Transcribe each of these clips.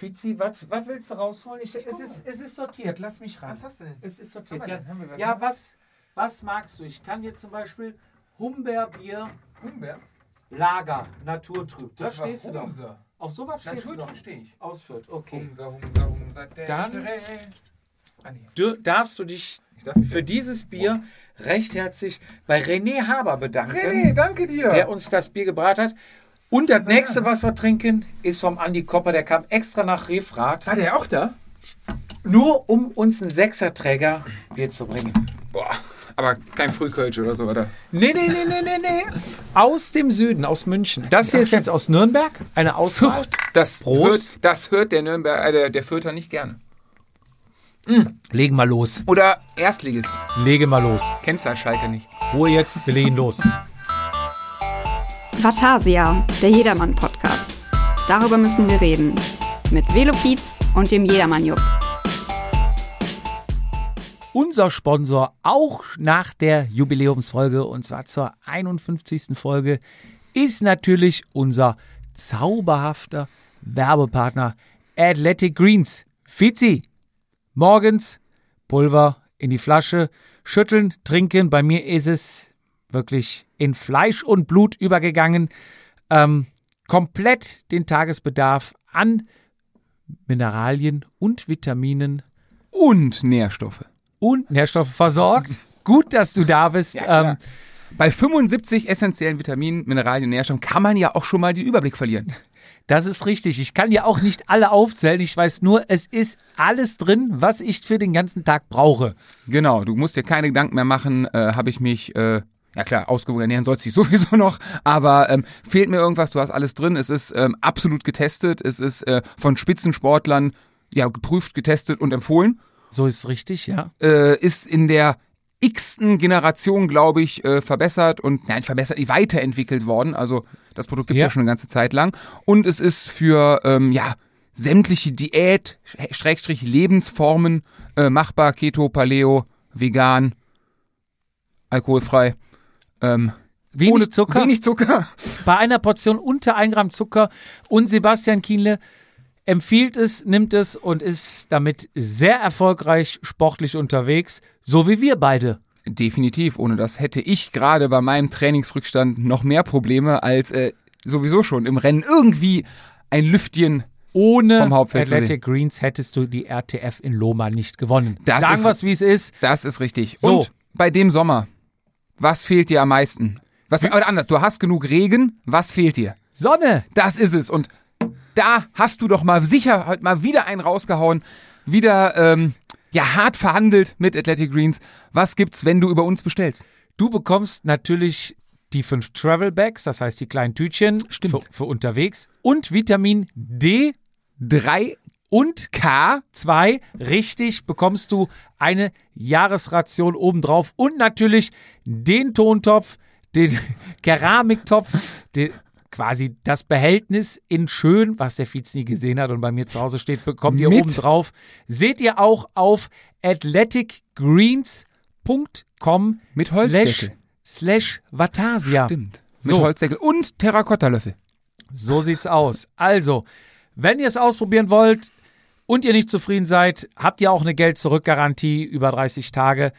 Fizi, was willst du rausholen? Ich, es, ist, es ist sortiert, lass mich ran. Was hast du denn? Es ist sortiert. Ja, was ja was, was magst du? Ich kann dir zum Beispiel Humberbier Humber? Lager Naturtrüb. Da stehst du doch. Auf sowas stehst du doch. Naturtrüb stehe ich. Ausführt, okay. Humser, Humser, Humser. Dann-. Ah. Du, darfst du dich Ich darf für dieses Bier recht herzlich bei René Haber bedanken, René, danke dir. der uns das Bier gebracht hat. Und das nächste, was wir trinken, ist vom Andi Kopper. Der kam extra nach Refrat, War der auch da? nur um uns einen Sechserträger Bier zu bringen. Boah, aber kein Frühkölsch oder so, oder? Nee, nee, nee, nee, nee, nee. Aus dem Süden, aus München. Das hier ist jetzt aus Nürnberg, eine Auswahl. Das Prost. hört, das hört der Nürnberg, äh, der, der Fürther nicht gerne. Legen mal los. Oder Erstliges. Lege mal los. Kennst halt Schalke nicht. Ruhe jetzt, wir legen los. Vatasia, der Jedermann-Podcast. Darüber müssen wir reden. Mit Velopiz und dem Jedermann-Jupp. Unser Sponsor auch nach der Jubiläumsfolge und zwar zur 51. Folge ist natürlich unser zauberhafter Werbepartner Athletic Greens. Fizi, morgens Pulver in die Flasche, schütteln, trinken. Bei mir ist es wirklich in Fleisch und Blut übergegangen. Ähm, komplett den Tagesbedarf an Mineralien und Vitaminen Und Nährstoffe. und Nährstoffe versorgt. Gut, dass du da bist. Ja, ähm, Bei 75 essentiellen Vitaminen, Mineralien, Nährstoffen kann man ja auch schon mal den Überblick verlieren. das ist richtig. Ich kann ja auch nicht alle aufzählen. Ich weiß nur, es ist alles drin, was ich für den ganzen Tag brauche. Genau, du musst dir keine Gedanken mehr machen, äh, habe ich mich, äh, ja klar, ausgewogen ernähren sollst du dich sowieso noch, aber ähm, fehlt mir irgendwas, du hast alles drin, es ist ähm, absolut getestet, es ist äh, von Spitzensportlern ja geprüft, getestet und empfohlen, So ist richtig, ja. äh, ist in der x-ten Generation, glaube ich, äh, verbessert und, nein, verbessert, weiterentwickelt worden, also das Produkt gibt es ja. Ja. schon eine ganze Zeit lang und es ist für, ähm, ja, sämtliche Diät, Schrägstrich Lebensformen äh, machbar, Keto, Paleo, vegan, alkoholfrei. Ähm, Wenig ohne Zucker. Wenig Zucker. Bei einer Portion unter 1 Gramm Zucker. Und Sebastian Kienle empfiehlt es, nimmt es und ist damit sehr erfolgreich sportlich unterwegs. So wie wir beide. Definitiv. Ohne das hätte ich gerade bei meinem Trainingsrückstand noch mehr Probleme als äh, sowieso schon im Rennen irgendwie ein Lüftchen. Ohne Vom Hauptfeld zu Athletic Greens hättest du die RTF in Loma nicht gewonnen. Das Sagen wir es, wie es ist. Das ist richtig. So. Und bei dem Sommer, was fehlt dir am meisten? Was, oder anders, du hast genug Regen, was fehlt dir? Sonne. Das ist es. Und da hast du doch mal sicher heute mal wieder einen rausgehauen, wieder ähm, ja hart verhandelt mit Athletic Greens. Was gibt's, wenn du über uns bestellst? Du bekommst natürlich die fünf Travel Bags, das heißt die kleinen Tütchen Stimmt. Für, für unterwegs und Vitamin D Drei und K. K2, richtig, bekommst du eine Jahresration obendrauf und natürlich den Tontopf, den Keramiktopf, den, quasi das Behältnis in schön, was der Fietz nie gesehen hat und bei mir zu Hause steht, bekommt ihr Mit. obendrauf. Seht ihr auch auf athleticgreens.com Mit slash, slash Vatasia. Stimmt. Mit So. Holzdeckel und Terrakottalöffel. So sieht's aus. Also, wenn ihr es ausprobieren wollt und ihr nicht zufrieden seid, habt ihr auch eine Geld-Zurück-Garantie über 30 Tage.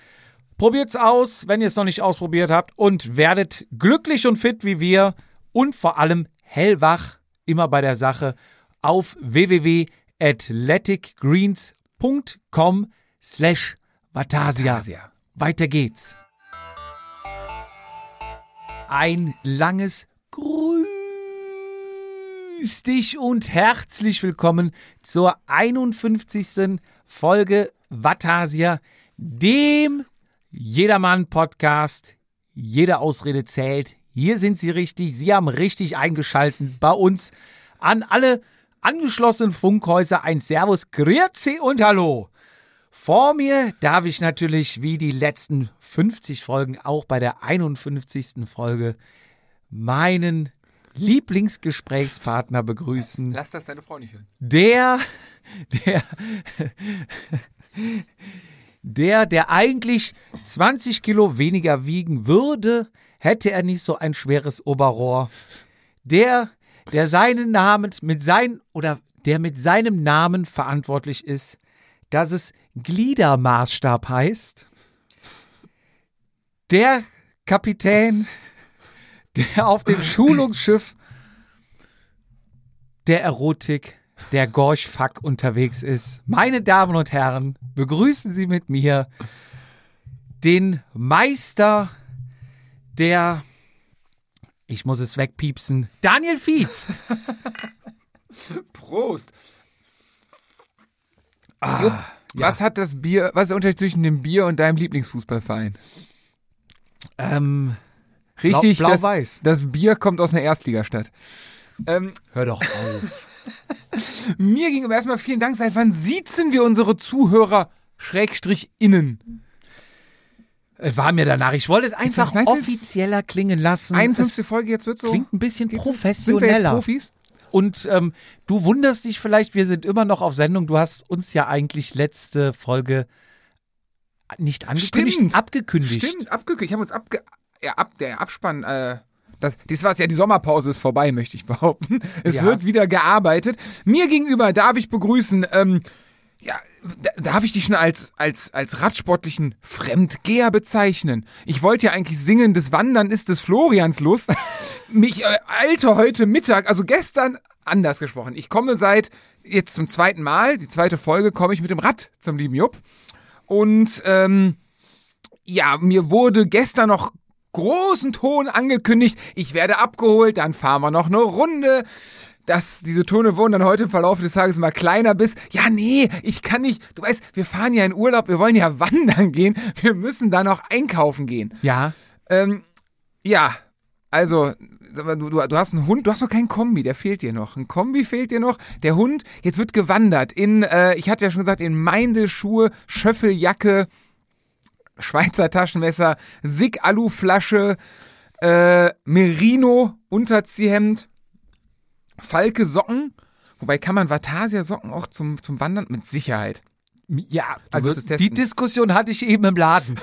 Probiert's aus, wenn ihr es noch nicht ausprobiert habt und werdet glücklich und fit wie wir und vor allem hellwach immer bei der Sache auf www.athleticgreens.com slash Vatasia. Weiter geht's. Ein langes Grüß dich und herzlich willkommen zur 51. Folge Vatasia, dem Jedermann-Podcast. Jede Ausrede zählt. Hier sind Sie richtig. Sie haben richtig eingeschalten bei uns. An alle angeschlossenen Funkhäuser ein Servus, Grüezi und Hallo. Vor mir darf ich natürlich wie die letzten 50 Folgen auch bei der 51. Folge meinen Lieblingsgesprächspartner begrüßen. Lass das deine Frau nicht hören. Der, der, der, der eigentlich 20 Kilo weniger wiegen würde, hätte er nicht so ein schweres Oberrohr. Der, der seinen Namen mit seinen, oder der mit seinem Namen verantwortlich ist, dass es Gliedermaßstab heißt. Der Kapitän, der auf dem Schulungsschiff der Erotik, der Gorchfuck unterwegs ist. Meine Damen und Herren, begrüßen Sie mit mir den Meister der, ich muss es wegpiepsen, Daniel Fietz. Prost. Jupp, Was hat das Bier, was ist der Unterschied zwischen dem Bier und deinem Lieblingsfußballverein? Ähm, Richtig, Blau- das, blau-weiß. das Bier kommt aus einer Erstligastadt. Ähm, hör doch auf. mir gegenüber erstmal vielen Dank. Seit wann siezen wir unsere Zuhörer Schrägstrich innen? Äh, War mir danach. Ich wollte es einfach offizieller klingen lassen. 51. Folge, jetzt wird so. klingt ein bisschen professioneller. Profis? Und ähm, du wunderst dich vielleicht, wir sind immer noch auf Sendung. Du hast uns ja eigentlich letzte Folge nicht angekündigt, Stimmt. abgekündigt. Stimmt, abgekündigt. Ich habe uns abge ja, ab, der Abspann, äh, das, das war's ja, die Sommerpause ist vorbei, möchte ich behaupten. Es Ja. wird wieder gearbeitet. Mir gegenüber darf ich begrüßen, ähm, ja, da- darf ich dich schon als, als, als radsportlichen Fremdgeher bezeichnen? Ich wollte ja eigentlich singen, das Wandern ist des Florians Lust. Mich äh, alte heute Mittag, also gestern anders gesprochen. Ich komme seit jetzt zum zweiten Mal, die zweite Folge, komme ich mit dem Rad zum lieben Jupp. Und ähm, ja, mir wurde gestern noch großen Ton angekündigt, ich werde abgeholt, dann fahren wir noch eine Runde. Dass diese Tone wurden dann heute im Verlauf des Tages mal kleiner bis, ja, nee, ich kann nicht, du weißt, wir fahren ja in Urlaub, wir wollen ja wandern gehen, wir müssen da noch einkaufen gehen. Ja, Ähm, ja, also, du, du hast einen Hund, du hast noch keinen Kombi, der fehlt dir noch. Ein Kombi fehlt dir noch. Der Hund, jetzt wird gewandert in, äh, ich hatte ja schon gesagt, in Meindelschuhe, Schöffeljacke, Schweizer Taschenmesser, Sig-Alu-Flasche, äh, Merino-Unterziehhemd, Falke Socken. Wobei kann man Vatasia Socken auch zum, zum Wandern? Mit Sicherheit. ja. Also es die. Diskussion hatte ich eben im Laden.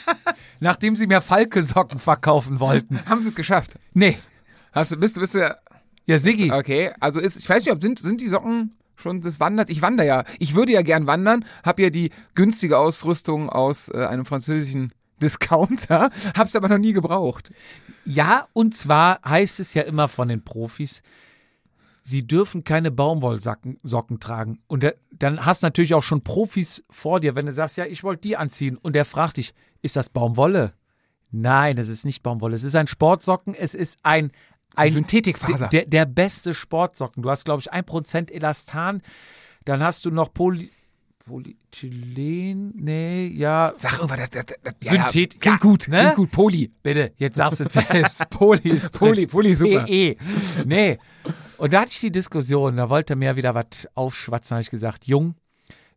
Nachdem sie mir Falke-Socken verkaufen wollten. Haben sie es geschafft? Nee. Hast du, bist du, bist du ja, Ja, Siggi. Okay, also ist, ich weiß nicht, ob sind, sind die Socken schon des Wanders? Ich wandere ja. Ich würde ja gern wandern, habe ja die günstige Ausrüstung aus äh, einem französischen Discounter, hab's aber noch nie gebraucht. Ja, und zwar heißt es ja immer von den Profis, sie dürfen keine Baumwollsocken Socken tragen. Und da- dann hast du natürlich auch schon Profis vor dir, wenn du sagst, ja, ich wollte die anziehen. Und der fragt dich, ist das Baumwolle? Nein, das ist nicht Baumwolle. Es ist ein Sportsocken. Es ist ein, ein Synthetikfaser. Der, der beste Sportsocken. Du hast, glaube ich, 1% Elastan. Dann hast du noch Poly, Polyethylen. Nee, ja. Sag irgendwas, das, das, das, Synthet- klingt ja, gut, ne? klingt gut, Poli. Bitte, jetzt sagst du selbst. Poli ist drin. Poli, Poli, super. PE. Nee. Und da hatte ich die Diskussion, da wollte er mir wieder was aufschwatzen, habe ich gesagt, Jung,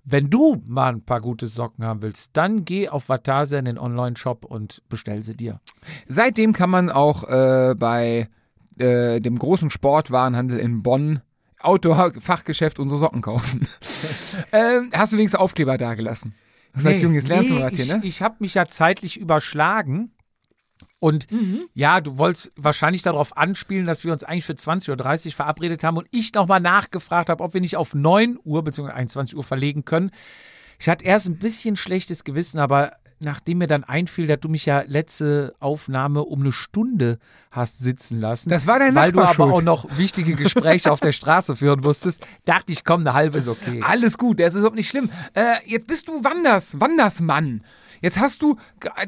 wenn du mal ein paar gute Socken haben willst, dann geh auf Vatasia in den Online-Shop und bestell sie dir. Seitdem kann man auch äh, bei äh, dem großen Sportwarenhandel in Bonn Outdoor-Fachgeschäft unsere Socken kaufen. ähm, hast du wenigstens Aufkleber dagelassen? Das heißt, Junge, jetzt lernst du was ich, hier, ne? Ich habe mich ja zeitlich überschlagen. Und Mhm. ja, du wolltest wahrscheinlich darauf anspielen, dass wir uns eigentlich für 20.30 Uhr verabredet haben und ich nochmal nachgefragt habe, ob wir nicht auf 9 Uhr bzw. 21 Uhr verlegen können. Ich hatte erst ein bisschen schlechtes Gewissen, aber nachdem mir dann einfiel, dass du mich ja letzte Aufnahme um eine Stunde hast sitzen lassen, Das war dein weil du aber auch noch wichtige Gespräche auf der Straße führen musstest, dachte ich, komm, eine halbe ist okay. Alles gut, das ist überhaupt nicht schlimm. Äh, jetzt bist du Wanders, Wandersmann. Jetzt hast du,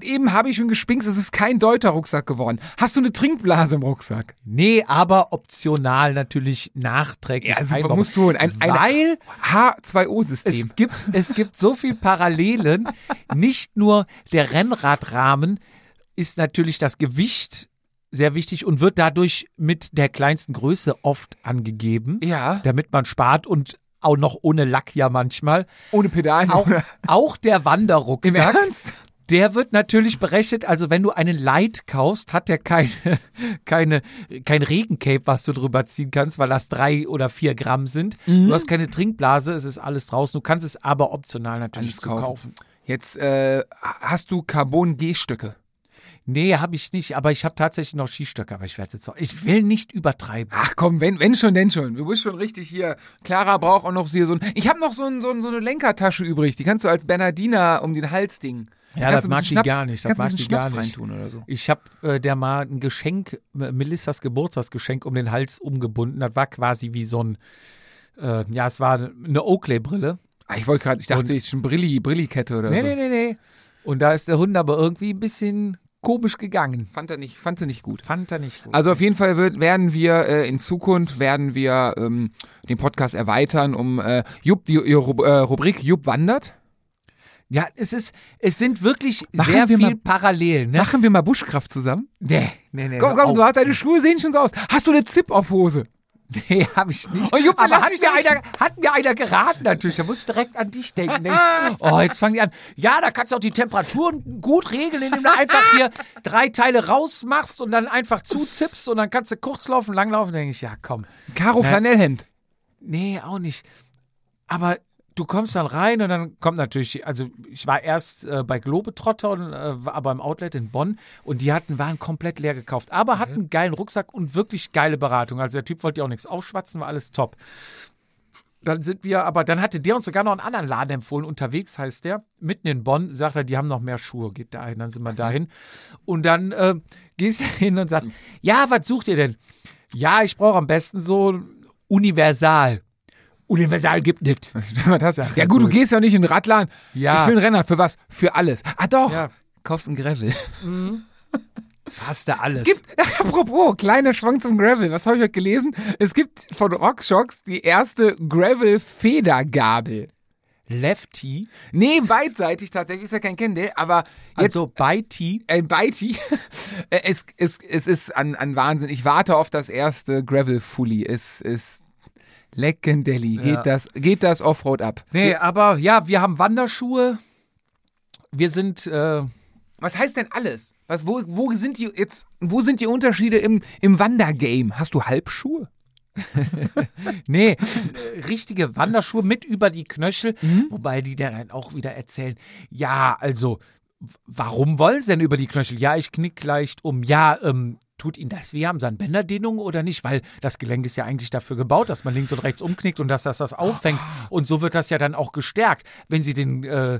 eben habe ich schon gespinkst, es ist kein Deuter-Rucksack geworden. Hast du eine Trinkblase im Rucksack? Nee, aber optional natürlich nachträglich. Ja, super, einbauen. musst du. Ein, ein Weil H2O-System. es gibt, es gibt so viel Parallelen. Nicht nur der Rennradrahmen ist natürlich das Gewicht sehr wichtig und wird dadurch mit der kleinsten Größe oft angegeben, Ja, damit man spart und auch noch ohne Lack ja manchmal. ohne Pedalen. Auch, auch der Im Wanderrucksack. Ernst? Der wird natürlich berechnet, also wenn du einen Light kaufst, hat der keine, keine, kein Regencape, was du drüber ziehen kannst, weil das drei oder vier Gramm sind. Mhm. Du hast keine Trinkblase, es ist alles draußen. Du kannst es aber optional natürlich kaufen. kaufen. Jetzt äh, hast du Carbon-G-Stücke. Nee, habe ich nicht, aber ich habe tatsächlich noch Skistöcke, aber ich werde jetzt auch, ich will nicht übertreiben. Ach komm, wenn, wenn schon, denn schon. Du bist schon richtig hier. Clara braucht auch noch hier so ein. Ich habe noch so, ein, so, ein, so eine Lenkertasche übrig. Die kannst du als Bernardiner um den Hals ding. Ja, das mag die gar nicht. Das mag die gar nicht. oder so. Ich habe äh, der mal ein Geschenk, Melissas Geburtstagsgeschenk um den Hals umgebunden. Das war quasi wie so ein, äh, ja, es war eine Oakley-Brille. Ah, ich wollte gerade, ich dachte, Und- ich schon Brilli, Brillikette oder Nee, so. nee, nee, nee. Und da ist der Hund aber irgendwie ein bisschen komisch gegangen. Fand er nicht, fand sie nicht gut. Fand er nicht gut. Also auf jeden Fall wird, werden wir äh, in Zukunft werden wir ähm, den Podcast erweitern um äh, Jupp, die, äh, Rubrik Jupp wandert. ja, es ist, es sind wirklich Machen sehr wir viel mal- Parallelen. Ne? Machen wir mal Buschkraft zusammen. Nee, nee, nee. Komm, komm, du auf. hast deine Schuhe sehen schon so aus. Hast du eine Zip-Off-Hose? Nee, hab ich nicht. Oh, Jupp, aber hat mir, einer, hat mir einer geraten natürlich. Da muss ich direkt an dich denken. Denk ich, oh, jetzt fangen die an. Ja, da kannst du auch die Temperaturen gut regeln, indem du einfach hier drei Teile rausmachst und dann einfach zuzippst und dann kannst du kurz laufen, lang laufen. denke ich, ja, komm. Karo Na- Flanellhemd. Nee, auch nicht. Aber du kommst dann rein und dann kommt natürlich, also ich war erst äh, bei Globetrotter und äh, war aber im Outlet in Bonn und die hatten, waren komplett leer gekauft, aber hatten einen geilen Rucksack und wirklich geile Beratung. Also der Typ wollte ja auch nichts aufschwatzen, war alles top. Dann sind wir, aber dann hatte der uns sogar noch einen anderen Laden empfohlen, unterwegs heißt der, mitten in Bonn, sagt er, die haben noch mehr Schuhe, geht da hin, dann sind wir dahin. Und dann äh, gehst du hin und sagst, ja, was sucht ihr denn? Ja, ich brauche am besten so universal. Universal gibt nicht. Sag Ja ja gut, du gut. gehst ja nicht in den Radladen. Ja. Ich will ein Rennrad. Für was? Für alles. Ah doch. Ja. Kaufst ein Gravel. Hast du alles. Gibt, apropos, kleiner Schwank zum Gravel. Was habe ich heute gelesen? Es gibt von Rockshox die erste Gravel-Federgabel. Lefty, Nee, beidseitig tatsächlich. Ist ja kein Kende, aber jetzt also bei T. ein Bitey. Äh, es, es, es ist an, an Wahnsinn. Ich warte auf das erste Gravel-Fully. Es ist Leckendelli. Ja. Geht das, geht das Offroad ab? Nee, aber ja, wir haben Wanderschuhe. Wir sind, äh, Was heißt denn alles? Was, wo, wo sind die jetzt, wo sind die Unterschiede im, im Wandergame? Hast du Halbschuhe? nee, richtige Wanderschuhe mit über die Knöchel, wobei die dann auch wieder erzählen, ja, also, warum wollen sie denn über die Knöchel? Ja, ich knick leicht um. Ja, ähm, tut ihnen das weh? Haben sie oder nicht? Weil das Gelenk ist ja eigentlich dafür gebaut, dass man links und rechts umknickt und dass das das auffängt. Und so wird das ja dann auch gestärkt. Wenn sie den, äh,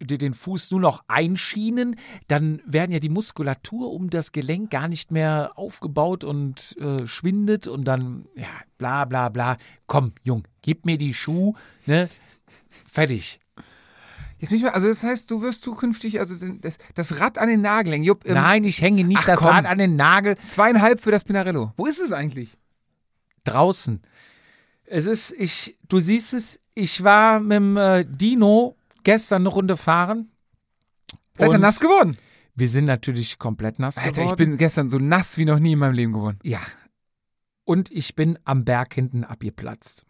den Fuß nur noch einschienen, dann werden ja die Muskulatur um das Gelenk gar nicht mehr aufgebaut und äh, schwindet und dann, ja, bla bla bla. Komm, Jung, gib mir die Schuh, ne? Fertig. Jetzt bin ich mal, also das heißt, du wirst zukünftig, also das, das Rad an den Nagel hängen. Jupp, ähm, Nein, ich hänge nicht ach, das komm. Rad an den Nagel Zweieinhalb für das Pinarello. Wo ist es eigentlich? draußen. Es ist, ich, du siehst es, ich war mit dem äh, Dino gestern eine Runde fahren. Seid ihr nass geworden? Wir sind natürlich komplett nass Alter, ich geworden. bin gestern so nass wie noch nie in meinem Leben geworden. Ja. Und ich bin am Berg hinten abgeplatzt.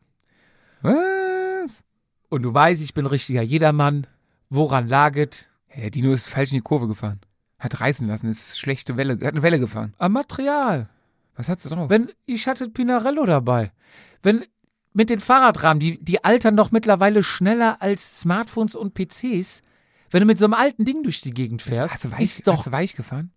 Was? Und du weißt, ich bin richtiger Jedermann. Woran lag es? Hey, Dino ist falsch in die Kurve gefahren. Hat reißen lassen, ist schlechte Welle, hat eine Welle gefahren. Am Material. Was hat's da drauf? Wenn ich hatte Pinarello dabei. Wenn mit den Fahrradrahmen, die, die altern doch mittlerweile schneller als Smartphones und PCs. Wenn du mit so einem alten Ding durch die Gegend fährst, hast du weich, ist doch hast du weich gefahren?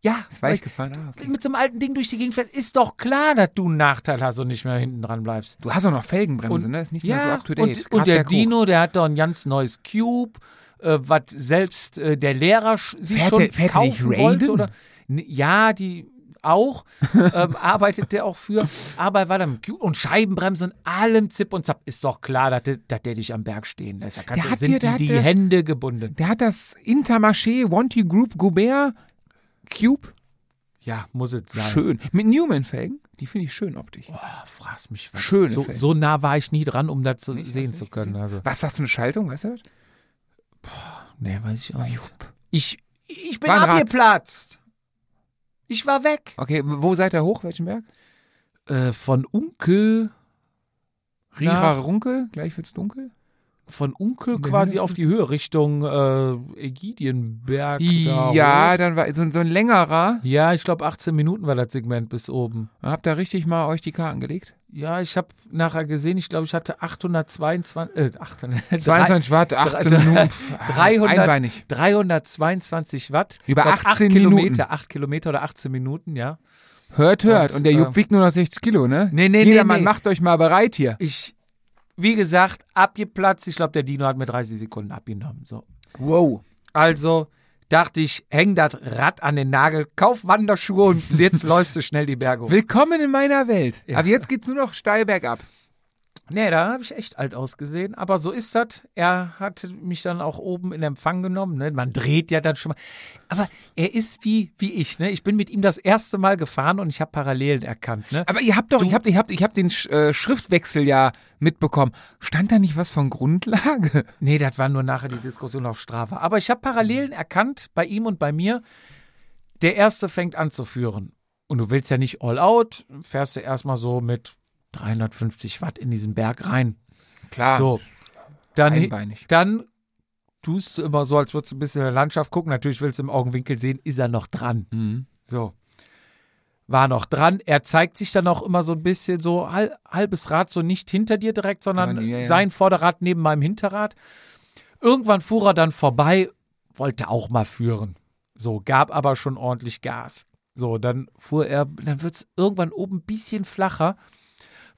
Ja, Ist weich gefahren? Ah, okay. mit so einem alten Ding durch die Gegend fährst, ist doch klar, dass du einen Nachteil hast und nicht mehr hinten dran bleibst. Du hast auch noch Felgenbremse, Und- ne? Ist nicht mehr so Ja, up to date. und, und der berghoch. Dino, der hat doch ein ganz neues Cube, äh, was selbst äh, der Lehrer sich Fährt schon der- fährt der kaufen wollte. Raiden? Oder, ja, die auch, ähm, arbeitet der auch für, aber er war dann und Scheibenbremse und allem Zip und Zap. Ist doch klar, dass der, dass der dich am Berg stehen lässt. Da kannst Der hat sind hier- der die, die das- Hände gebunden. Der hat das Intermarché Wanty Group Goubert Cube. Ja, muss es sein. Schön. Mit Newman-Felgen. Die finde ich schön optisch. Oh, fragst mich was. Schöne so, Felgen. so nah war ich nie dran, um das zu Nee, sehen zu können. gesehen. Also, Was, was für eine Schaltung, weißt du das? nee, weiß ich auch nicht. Ich, ich bin abgeplatzt. Ich war weg. Okay, wo seid ihr hoch? Welchen Berg? Äh, von Unkel Rira Runkel, gleich wird's dunkel. Von Unkel quasi auf die Höhe Richtung äh, Ägidienberg. da Ja, hoch. dann war so, so ein längerer. Ja, ich glaube 18 Minuten war das Segment bis oben. Habt ihr richtig mal euch die Karten gelegt? Ja, ich habe nachher gesehen, ich glaube, ich hatte 822, äh, 800, 22 Watt, 18 drei- Minuten. 300, Einbeinig. 322 Watt. Über Ich glaub, 18 8 Kilometer, Minuten. 8 Kilometer oder 18 Minuten, ja. Hört, hört. Und, Und der äh, Jupp wiegt nur noch 60 Kilo, ne? Nee, nee, Jeder nee, Mann nee. macht euch mal bereit hier. Ich, wie gesagt, abgeplatzt. Ich glaube, der Dino hat mir 30 Sekunden abgenommen. So. Wow. Also dachte ich, häng das Rad an den Nagel, kauf Wanderschuhe und jetzt läufst du schnell die Berge hoch. Willkommen in meiner Welt. Ja. Aber jetzt geht's nur noch steil bergab. Nee, da habe ich echt alt ausgesehen. Aber so ist das. Er hat mich dann auch oben in Empfang genommen. Ne? Man dreht ja dann schon mal. Aber er ist wie, wie ich. Ne? Ich bin mit ihm das erste Mal gefahren und ich habe Parallelen erkannt. Ne? Aber ihr habt doch, Du- ich hab, ich hab, ich hab den Sch- äh, Schriftwechsel ja mitbekommen. Stand da nicht was von Grundlage? Nee, das war nur nachher die Diskussion auf Strava. Aber ich habe Parallelen erkannt bei ihm und bei mir. Der erste fängt an zu führen. Und du willst ja nicht all out, fährst du erstmal so mit 350 Watt in diesen Berg rein. Klar. So. Dann, Einbeinig. dann tust du immer so, als würdest du ein bisschen in der Landschaft gucken. Natürlich willst du im Augenwinkel sehen, ist er noch dran. Mhm. So. War noch dran. Er zeigt sich dann auch immer so ein bisschen so hal halbes Rad, so nicht hinter dir direkt, sondern Aber, ja, ja. sein Vorderrad neben meinem Hinterrad. Irgendwann fuhr er dann vorbei, wollte auch mal führen. So, gab aber schon ordentlich Gas. So, dann fuhr er, dann wird es irgendwann oben ein bisschen flacher.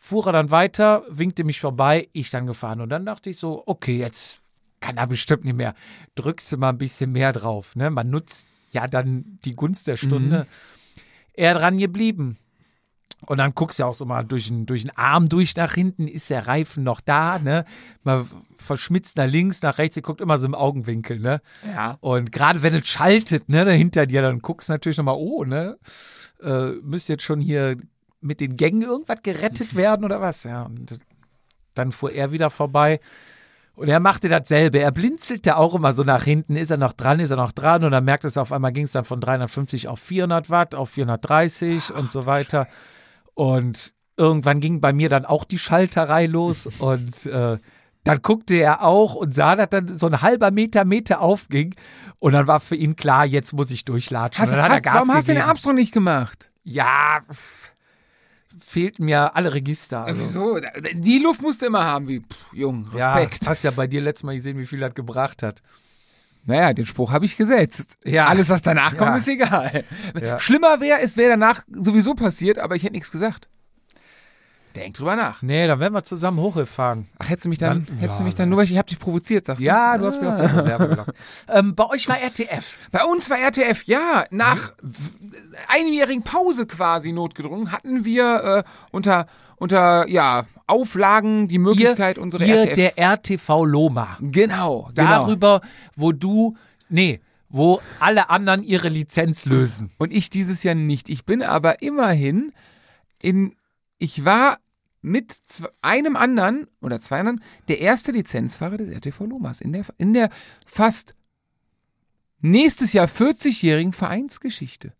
Fuhr er dann weiter, winkte mich vorbei, ich dann gefahren. Und dann dachte ich so, okay, jetzt kann er bestimmt nicht mehr. Drückst du mal ein bisschen mehr drauf. Ne? Man nutzt ja dann die Gunst der Stunde. Er dran geblieben. Und dann guckst du auch so mal durch den, durch den Arm durch nach hinten, ist der Reifen noch da, ne? Man verschmitzt nach links, nach rechts, ihr guckt immer so im Augenwinkel, ne? Ja. Und gerade wenn es schaltet, ne, da hinter dir, dann guckst du natürlich nochmal, oh, ne? Äh, müsste jetzt schon hier mit den Gängen irgendwas gerettet werden oder was? Ja, und dann fuhr er wieder vorbei. Und er machte dasselbe. Er blinzelte auch immer so nach hinten. Ist er noch dran? Ist er noch dran? Und dann merkte es auf einmal, ging es dann von 350 auf 400 Watt, auf 430 und so weiter. Und irgendwann ging bei mir dann auch die Schalterei los. und äh, dann guckte er auch und sah, dass dann so ein halber Meter, Meter aufging. Und dann war für ihn klar, jetzt muss ich durchlatschen. Hast, und dann hat er hast, Gas warum hast du den gegeben. Armstrong nicht gemacht? Ja, fehlten mir alle Register. Also. Wieso? Die Luft musst du immer haben, wie, pff, Jung, Respekt. Ja, hast ja bei dir letztes Mal gesehen, wie viel das gebracht hat. Naja, den Spruch habe ich gesetzt. Ja. Alles, was danach kommt, Ja. ist egal. Ja. Schlimmer wäre, es wäre danach sowieso passiert, aber ich hätte nichts gesagt. Denk drüber nach. Nee, dann werden wir zusammen hochgefahren. Ach, hättest du mich dann, Dann- hättest du ja, mich dann, nur weil ich, ich hab dich provoziert, sagst du? Ja, du hast mir aus der Reserve gelockt. ähm, bei euch war RTF. Bei uns war RTF, ja, nach z- einjährigen Pause quasi notgedrungen, hatten wir äh, unter, unter ja, Auflagen die Möglichkeit, unsere ihr RTF. der RTV Loma. genau, genau. Darüber, wo du, nee, wo alle anderen ihre Lizenz lösen. Und ich dieses Jahr nicht. Ich bin aber immerhin in, ich war mit einem anderen oder zwei anderen der erste Lizenzfahrer des RTV Lomas in der, in der fast nächstes Jahr 40-jährigen Vereinsgeschichte.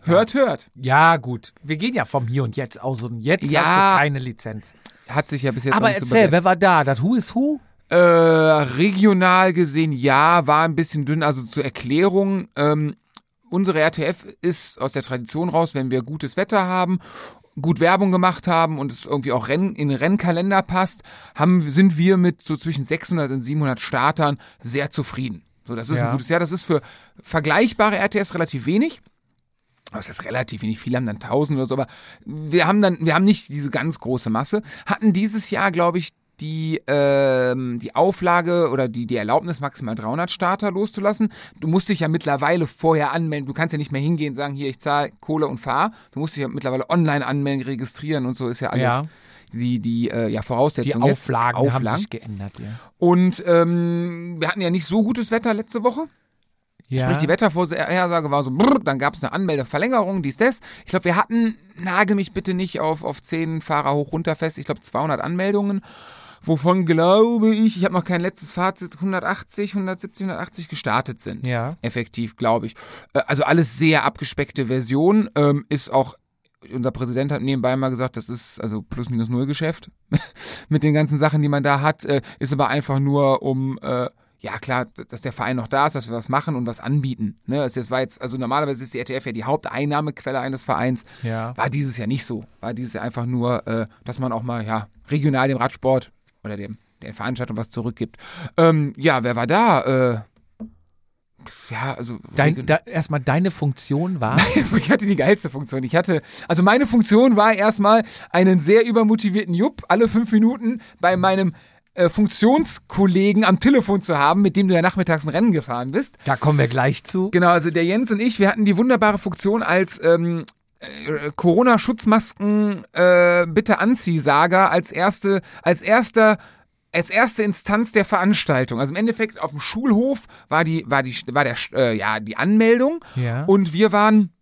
Hört, hört. Ja, gut. Wir gehen ja vom Hier und Jetzt aus und jetzt Ja. hast du keine Lizenz. Hat sich ja bis jetzt Aber erzähl, bewährt. wer war da? Das Who is Who? Äh, regional gesehen, ja, war ein bisschen dünn. Also zur Erklärung, ähm, unsere RTF ist aus der Tradition raus, wenn wir gutes Wetter haben, gut Werbung gemacht haben und es irgendwie auch Renn, in den Rennkalender passt, haben, sind wir mit so zwischen 600 und 700 Startern sehr zufrieden. So, das ist Ja. ein gutes Jahr. Das ist für vergleichbare RTFs relativ wenig. Was ist relativ wenig? Viele haben dann 1000 oder so, aber wir haben dann, wir haben nicht diese ganz große Masse. Hatten dieses Jahr, glaube ich, die, ähm, die Auflage oder die, die Erlaubnis, maximal 300 Starter loszulassen. Du musst dich ja mittlerweile vorher anmelden. Du kannst ja nicht mehr hingehen und sagen, hier, ich zahle Kohle und fahr. Du musst dich ja mittlerweile online anmelden, registrieren und so ist ja alles Ja. die, die äh, ja, Die Voraussetzung. jetzt. Auflagen, haben Auflagen. sich geändert, ja. Und ähm, wir hatten ja nicht so gutes Wetter letzte Woche. Ja. Sprich, die Wettervorhersage war so, brr, dann gab es eine Anmeldeverlängerung, dies, das. Ich glaube, wir hatten, nagel mich bitte nicht auf, auf 10 Fahrer hoch runter fest, ich glaube 200 Anmeldungen, wovon glaube ich, ich habe noch kein letztes Fazit, 180, 170, 180 gestartet sind. ja. Effektiv, glaube ich. Äh, Also alles sehr abgespeckte Version, ähm, ist auch unser Präsident hat nebenbei mal gesagt, das ist also plus minus null Geschäft mit den ganzen Sachen, die man da hat, äh, ist aber einfach nur um äh, ja klar, dass der Verein noch da ist, dass wir was machen und was anbieten. Ne, das war jetzt, also normalerweise ist die RTF ja die Haupteinnahmequelle eines Vereins. Ja. War dieses Jahr nicht so. War dieses Jahr einfach nur, äh, dass man auch mal ja regional dem Radsport oder dem der Veranstaltung was zurückgibt. Ähm, ja, wer war da? Äh, ja, also Dein, da, erstmal deine Funktion war. ich hatte die geilste Funktion. Ich hatte, also meine Funktion war erstmal einen sehr übermotivierten Jupp alle fünf Minuten bei meinem äh, Funktionskollegen am Telefon zu haben, mit dem du ja nachmittags ein Rennen gefahren bist. Da kommen wir gleich zu. Genau, also der Jens und ich, wir hatten die wunderbare Funktion als ähm, äh, Corona-Schutzmasken äh, bitte Anziehsager als erste, als erster als erste Instanz der Veranstaltung. Also im Endeffekt auf dem Schulhof war die, war die, war der, äh, ja, die Anmeldung. Ja. Und wir waren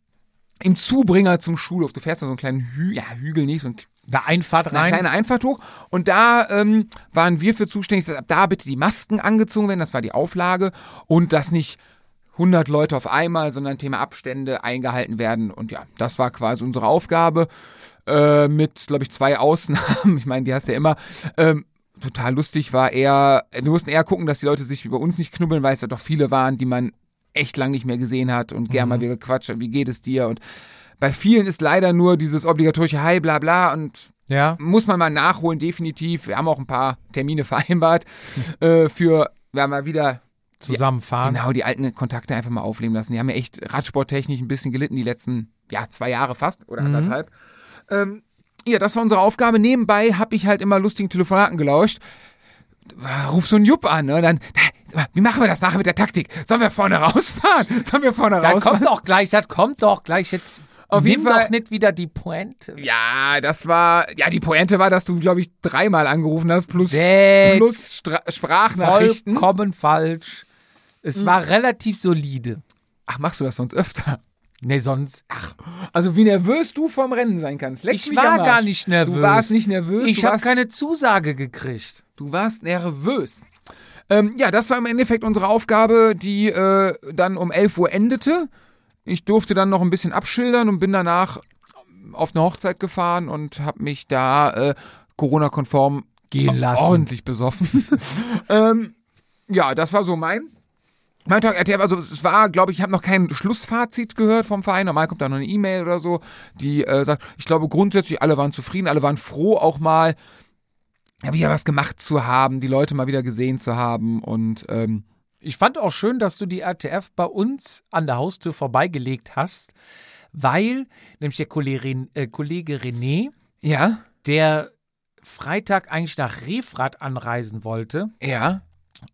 im Zubringer zum Schulhof. Du fährst da so einen kleinen Hü ja, Hügel, nicht so ein Eine Einfahrt eine rein. kleine Einfahrt hoch. Und da ähm, waren wir für zuständig, dass ab da bitte die Masken angezogen werden. Das war die Auflage. Und dass nicht 100 Leute auf einmal, sondern Thema Abstände eingehalten werden. Und ja, das war quasi unsere Aufgabe. Äh, mit, glaube ich, zwei Ausnahmen. Ich meine, die hast du ja immer. Ähm, total lustig war eher, wir mussten eher gucken, dass die Leute sich über uns nicht knubbeln, weil es ja doch viele waren, die man echt lang nicht mehr gesehen hat und gern mal wieder gequatscht hat, wie geht es dir? Und bei vielen ist leider nur dieses obligatorische Hi, bla bla und ja. muss man mal nachholen, definitiv. Wir haben auch ein paar Termine vereinbart äh, für, wir haben mal wieder Zusammenfahren. genau die alten Kontakte einfach mal aufleben lassen. Die haben ja echt radsporttechnisch ein bisschen gelitten die letzten, ja, zwei Jahre fast oder anderthalb. Ähm, ja, das war unsere Aufgabe. Nebenbei habe ich halt immer lustigen Telefonaten gelauscht. Ruf so einen Jupp an, ne? Dann, wie machen wir das nachher mit der Taktik? Sollen wir vorne rausfahren? Sollen wir vorne rausfahren? kommt doch gleich, das kommt doch gleich jetzt. Auf Nimm jeden Fall- doch nicht wieder die Pointe. Ja, das war, ja, die Pointe war, dass du, glaube ich, dreimal angerufen hast, plus, Weg. plus Stra Sprachnachrichten. Vollkommen falsch. Es Hm. war relativ solide. Ach, machst du das sonst öfter? Nee, sonst. Ach, Also, wie nervös du vom Rennen sein kannst. Leck ich war gar nicht nervös. Du warst nicht nervös. Ich habe keine Zusage gekriegt. Du warst nervös. Ähm, ja, das war im Endeffekt unsere Aufgabe, die äh, dann um 11 Uhr endete. Ich durfte dann noch ein bisschen abschildern und bin danach auf eine Hochzeit gefahren und habe mich da äh, Corona-konform Gehen lassen. ordentlich besoffen. ähm, ja, das war so mein. Mein Tag RTF, also es war, glaube ich, ich habe noch kein Schlussfazit gehört vom Verein. Normal kommt da noch eine E-Mail oder so, die äh, sagt, ich glaube grundsätzlich alle waren zufrieden, alle waren froh, auch mal ja, wieder was gemacht zu haben, die Leute mal wieder gesehen zu haben. Und ähm, Ich fand auch schön, dass du die RTF bei uns an der Haustür vorbeigelegt hast, weil nämlich der Kollege, äh, Kollege René, ja, der Freitag eigentlich nach Refrat anreisen wollte. Ja,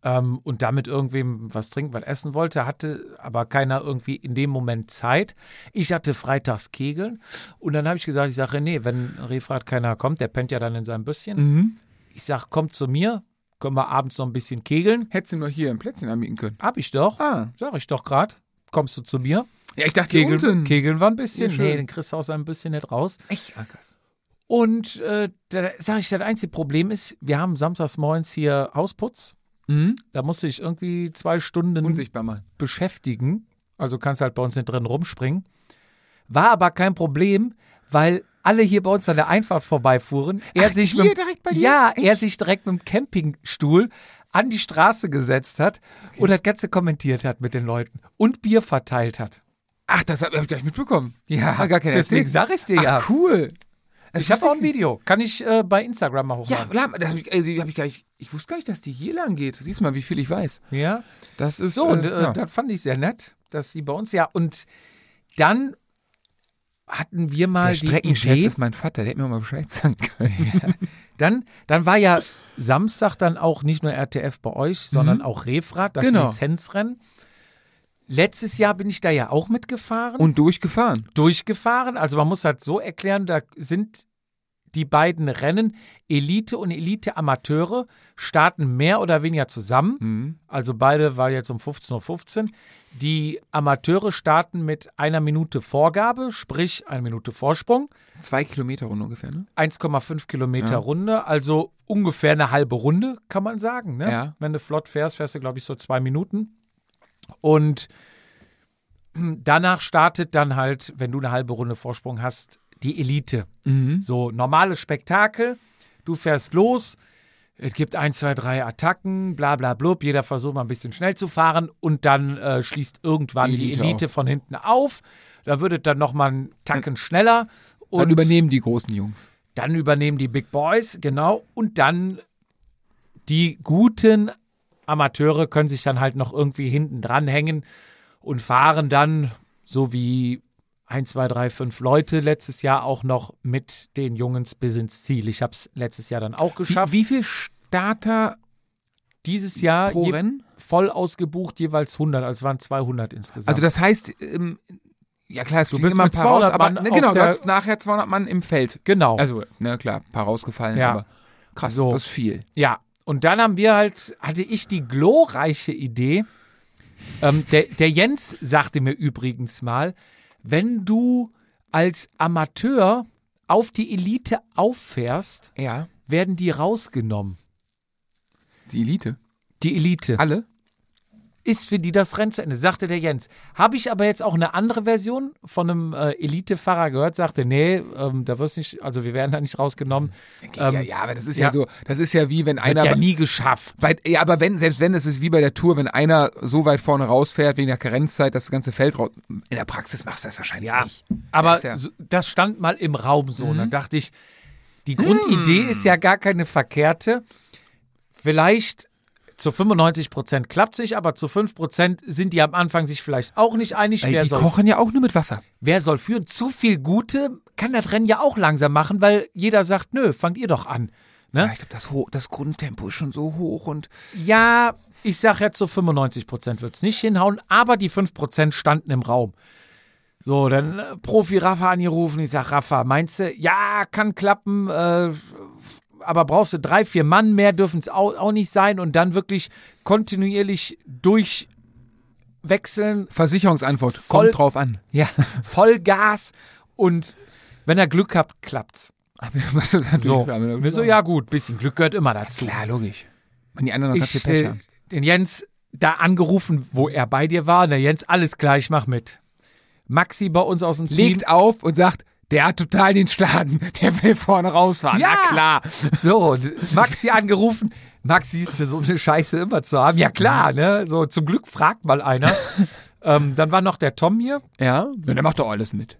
ähm, und damit irgendwem was trinken, was essen wollte, hatte aber keiner irgendwie in dem Moment Zeit. Ich hatte freitags Kegeln und dann habe ich gesagt, ich sage, René, wenn Refrat keiner kommt, der pennt ja dann in seinem Büsschen. mhm. Ich sage, komm zu mir, können wir abends noch ein bisschen kegeln. hättest du nur hier ein Plätzchen anbieten können. Hab ich doch. Ah, Sag ich doch gerade. Kommst du zu mir? ja, ich dachte Kegeln, unten. Kegeln war ein bisschen. Ja, schön. nee, den kriegst du aus ein bisschen nicht raus. Echt, ah, krass. Und äh, da sage ich, das einzige Problem ist, wir haben samstags morgens hier Hausputz. Mhm. Da musste ich irgendwie zwei Stunden Unsichtbar mal. beschäftigen. Also kannst halt bei uns nicht drin rumspringen. War aber kein Problem, weil alle hier bei uns an der Einfahrt vorbeifuhren. Er Ach, sich hier mit, direkt bei dir? Ja, Echt? er sich direkt mit dem Campingstuhl an die Straße gesetzt hat und das Ganze kommentiert hat mit den Leuten und Bier verteilt hat. Ach, das habe ich gar nicht mitbekommen. Ja, gar keine Deswegen erzählt. sag ich's dir ja. Ach, cool. Ich habe auch ein Video. Kann ich äh, bei Instagram mal Ja, hochladen. la- das hab ich, also, hab ich, gar nicht, ich wusste gar nicht, dass die hier lang geht. Siehst mal, wie viel ich weiß. Ja. Das ist So, und äh, äh, ja. das fand ich sehr nett, dass sie bei uns ja. Und dann hatten wir mal der die Streckenchef ist mein Vater, der hätte mir mal Bescheid sagen können. Dann, dann war ja Samstag dann auch nicht nur RTF bei euch, sondern auch Refrat, das Mhm. Genau. Lizenzrennen. Letztes Jahr bin ich da ja auch mitgefahren, Und durchgefahren. durchgefahren. Also man muss halt so erklären, da sind die beiden Rennen, Elite und Elite-Amateure, starten mehr oder weniger zusammen. Mhm. Also beide war jetzt um 15.15 Uhr. Die Amateure starten mit einer Minute Vorgabe, sprich eine Minute Vorsprung. Zwei Kilometer Runde ungefähr, ne? 1,5 Kilometer Ja. Runde, also ungefähr eine halbe Runde, kann man sagen. Ne? Ja. Wenn du flott fährst, fährst du, glaube ich, so zwei Minuten. Und danach startet dann halt, wenn du eine halbe Runde Vorsprung hast, die Elite. Mhm. So, normales Spektakel, du fährst los, es gibt ein, zwei, drei Attacken, bla bla blub, jeder versucht mal ein bisschen schnell zu fahren und dann äh, schließt irgendwann Die die Elite Elite, von hinten auf. Da wird es dann nochmal einen Tacken schneller. Und Dann übernehmen die großen Jungs. dann übernehmen die Big Boys, genau. Und dann die guten Amateure können sich dann halt noch irgendwie hinten dranhängen und fahren dann, so wie 1, 2, 3, 5 Leute letztes Jahr auch noch mit den Jungs bis ins Ziel. Ich habe es letztes Jahr dann auch geschafft. Wie, wie viel Starter Dieses Jahr pro Rennen? voll ausgebucht, jeweils 100, also es waren 200 insgesamt. Also das heißt, ähm, ja klar, es Du bist immer mit paar raus, 200 aber Mann ne, genau, du der- hast nachher 200 Mann im Feld. genau. Also, ne, klar, ein paar rausgefallen, Ja. aber krass, So. das ist viel. Ja, und dann haben wir halt, hatte ich die glorreiche Idee. Ähm, der, der Jens sagte mir übrigens mal, wenn du als Amateur auf die Elite auffährst, Ja, werden die rausgenommen. die Elite. Die Elite Alle? Ist für die das Rennen zu Ende, sagte der Jens. Habe ich aber jetzt auch eine andere Version von einem äh, Elite-Fahrer gehört, sagte, nee, ähm, da wirst nicht, also wir werden da nicht rausgenommen. Ähm, ja, ja, aber das ist ja, ja. so, das ist ja wie wenn einer ja nie geschafft. Bei, ja, aber wenn, selbst wenn, es ist wie bei der Tour, wenn einer so weit vorne rausfährt wegen der Karenzzeit, dass das ganze Feld raus. In der Praxis machst du das wahrscheinlich Ja, nicht. aber ist ja- so, das stand mal im Raum so. Und dann dachte ich, die Grundidee ist ja gar keine verkehrte. Vielleicht zu 95 Prozent klappt sich, aber zu 5 Prozent sind die am Anfang sich vielleicht auch nicht einig. Ey, Wer die soll, kochen ja auch nur mit Wasser. wer soll führen? Zu viel Gute kann das Rennen ja auch langsam machen, weil jeder sagt, nö, fangt ihr doch an. Ja, Ne? ich glaube, das, das Grundtempo ist schon so hoch und Ja, ich sag ja zu 95 Prozent wird es nicht hinhauen, aber die 5 Prozent standen im Raum. So, dann äh, Profi Rafa angerufen. Ich sag, Rafa, meinst du, ja, kann klappen, äh, aber brauchst du drei, vier Mann mehr, dürfen es auch, auch nicht sein und dann wirklich kontinuierlich durchwechseln. Versicherungsantwort Voll- kommt drauf an. Ja, Vollgas und wenn er Glück habt, klappt's. So, mir so, ja gut, bisschen Glück gehört immer dazu. Klar, logisch. Wenn die anderen noch ich Pech äh, haben. den Jens da angerufen, wo er bei dir war. Und der Jens, alles klar, ich mach mit. Maxi bei uns aus dem Team. Legt auf und sagt, der hat total den Schladen, der will vorne rausfahren. Ja. Na klar. So, und Maxi angerufen. Maxi ist für so eine Scheiße immer zu haben. Ja klar, ne? So, zum Glück fragt mal einer. ähm, dann war noch der Tom hier. Ja, ja der macht doch alles mit.